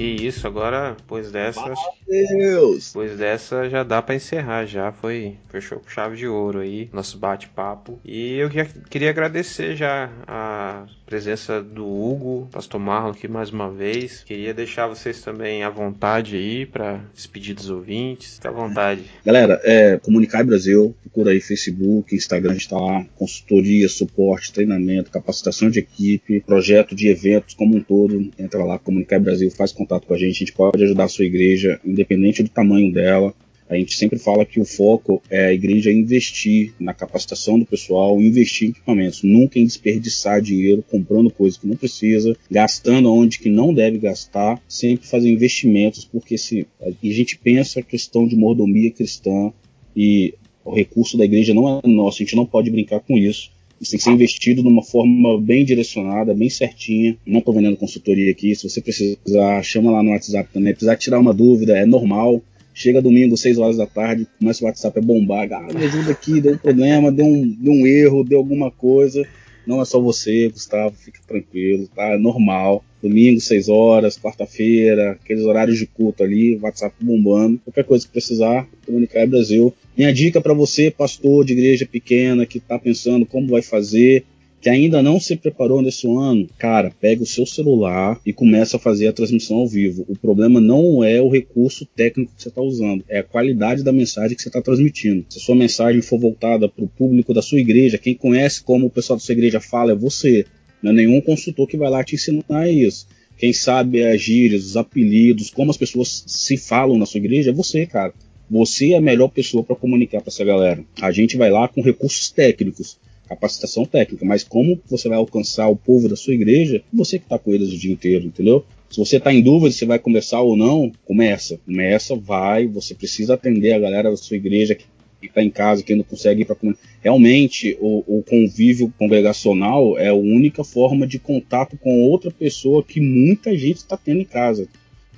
Que isso, agora, depois dessa. Deus! Depois dessa já dá para encerrar, já foi. Fechou com chave de ouro aí, nosso bate-papo. E eu queria agradecer já a presença do Hugo, Pastor Marlon aqui mais uma vez. Queria deixar vocês também à vontade aí para despedir dos ouvintes. Fica à vontade. Galera, é Comunicar Brasil, procura aí Facebook, Instagram, está lá. Consultoria, suporte, treinamento, capacitação de equipe, projeto de eventos como um todo. Entra lá, Comunicar Brasil, faz contato contato com a gente, a gente pode ajudar a sua igreja, independente do tamanho dela. A gente sempre fala que o foco é a igreja investir na capacitação do pessoal, investir em equipamentos, nunca em desperdiçar dinheiro comprando coisas que não precisa, gastando onde que não deve gastar, sempre fazer investimentos, porque se a gente pensa a questão de mordomia cristã e o recurso da igreja não é nosso, a gente não pode brincar com isso. Isso tem que ser investido de uma forma bem direcionada, bem certinha. Não estou vendendo consultoria aqui. Se você precisar, chama lá no WhatsApp também. Precisar tirar uma dúvida, é normal. Chega domingo, 6 horas da tarde, começa o WhatsApp a bombar. Ah, me ajuda aqui, deu um problema, deu um, deu um erro, deu alguma coisa. Não é só você, Gustavo, fique tranquilo, tá? É normal. Domingo, 6 horas, quarta-feira, aqueles horários de culto ali, WhatsApp bombando. Qualquer coisa que precisar, comunicar é Brasil. Minha dica para você, pastor de igreja pequena, que está pensando como vai fazer, que ainda não se preparou nesse ano, cara, pega o seu celular e começa a fazer a transmissão ao vivo. O problema não é o recurso técnico que você está usando, é a qualidade da mensagem que você está transmitindo. Se a sua mensagem for voltada para o público da sua igreja, quem conhece como o pessoal da sua igreja fala é você. Não é nenhum consultor que vai lá te ensinar isso. Quem sabe as gírias, os apelidos, como as pessoas se falam na sua igreja é você, cara. Você é a melhor pessoa para comunicar para essa galera. A gente vai lá com recursos técnicos capacitação técnica, mas como você vai alcançar o povo da sua igreja, você que está com eles o dia inteiro, entendeu? Se você está em dúvida se vai começar ou não, começa. Começa, vai. Você precisa atender a galera da sua igreja que está em casa, que não consegue ir para. Realmente, o, o, convívio congregacional é a única forma de contato com outra pessoa que muita gente está tendo em casa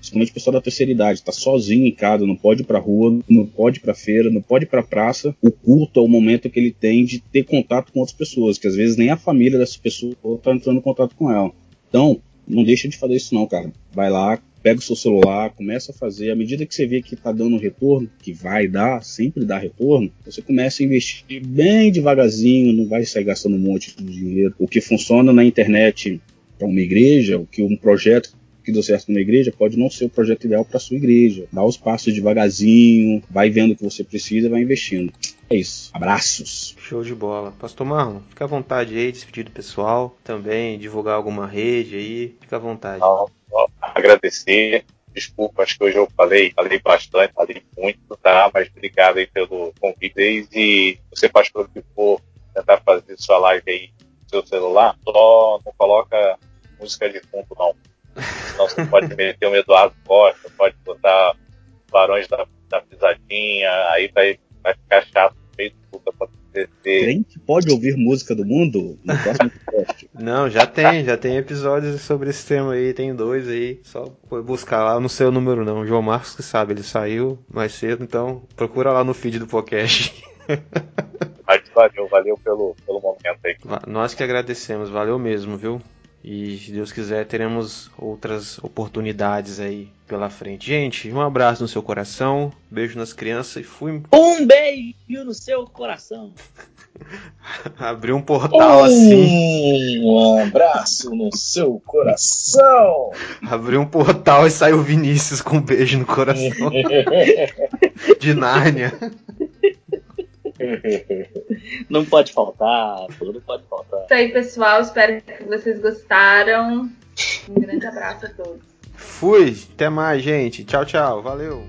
principalmente o pessoal da terceira idade, está sozinho em casa, não pode ir pra rua, não pode ir pra feira, não pode ir pra praça. O culto é o momento que ele tem de ter contato com outras pessoas, que às vezes nem a família dessa pessoa está entrando em contato com ela. Então, não deixa de fazer isso não, cara. Vai lá, pega o seu celular, começa a fazer. À medida que você vê que está dando retorno, que vai dar, sempre dá retorno, você começa a investir bem devagarzinho, não vai sair gastando um monte de dinheiro. O que funciona na internet para uma igreja, o que um projeto que deu certo numa igreja pode não ser o projeto ideal para sua igreja. Dá os passos devagarzinho, vai vendo o que você precisa e vai investindo. É isso. Abraços. Show de bola. Pastor Marlon, fica à vontade aí, despedir do pessoal, também divulgar alguma rede aí, fica à vontade. Não, agradecer. Desculpa, acho que hoje eu falei, falei bastante, falei muito, tá? Mas obrigado aí pelo convite. E você faz pelo que for tentar fazer sua live aí no seu celular, só não coloca música de fundo, não então você pode meter o Eduardo Costa, pode botar Barões da, da Pisadinha, aí vai, vai ficar chato feito puta pra ter. Crente pode ouvir música do mundo no próximo podcast. Não, já tem, já tem episódios sobre esse tema aí, tem dois aí. Só buscar lá, não sei o número não. O João Marcos que sabe, ele saiu mais cedo, então procura lá no feed do podcast. Mas valeu, valeu pelo, pelo momento aí. Nós que agradecemos, valeu mesmo, viu? E se Deus quiser, teremos outras oportunidades aí pela frente. Gente, um abraço no seu coração, beijo nas crianças e fui Um beijo no seu coração. abrir um portal assim. Um abraço no seu coração. Abriu um portal e saiu o Vinícius com um beijo no coração de Nárnia. Não pode faltar, não pode faltar. Isso aí, pessoal. Espero que vocês gostaram. Um grande abraço a todos. Fui, até mais, gente. Tchau, tchau. Valeu.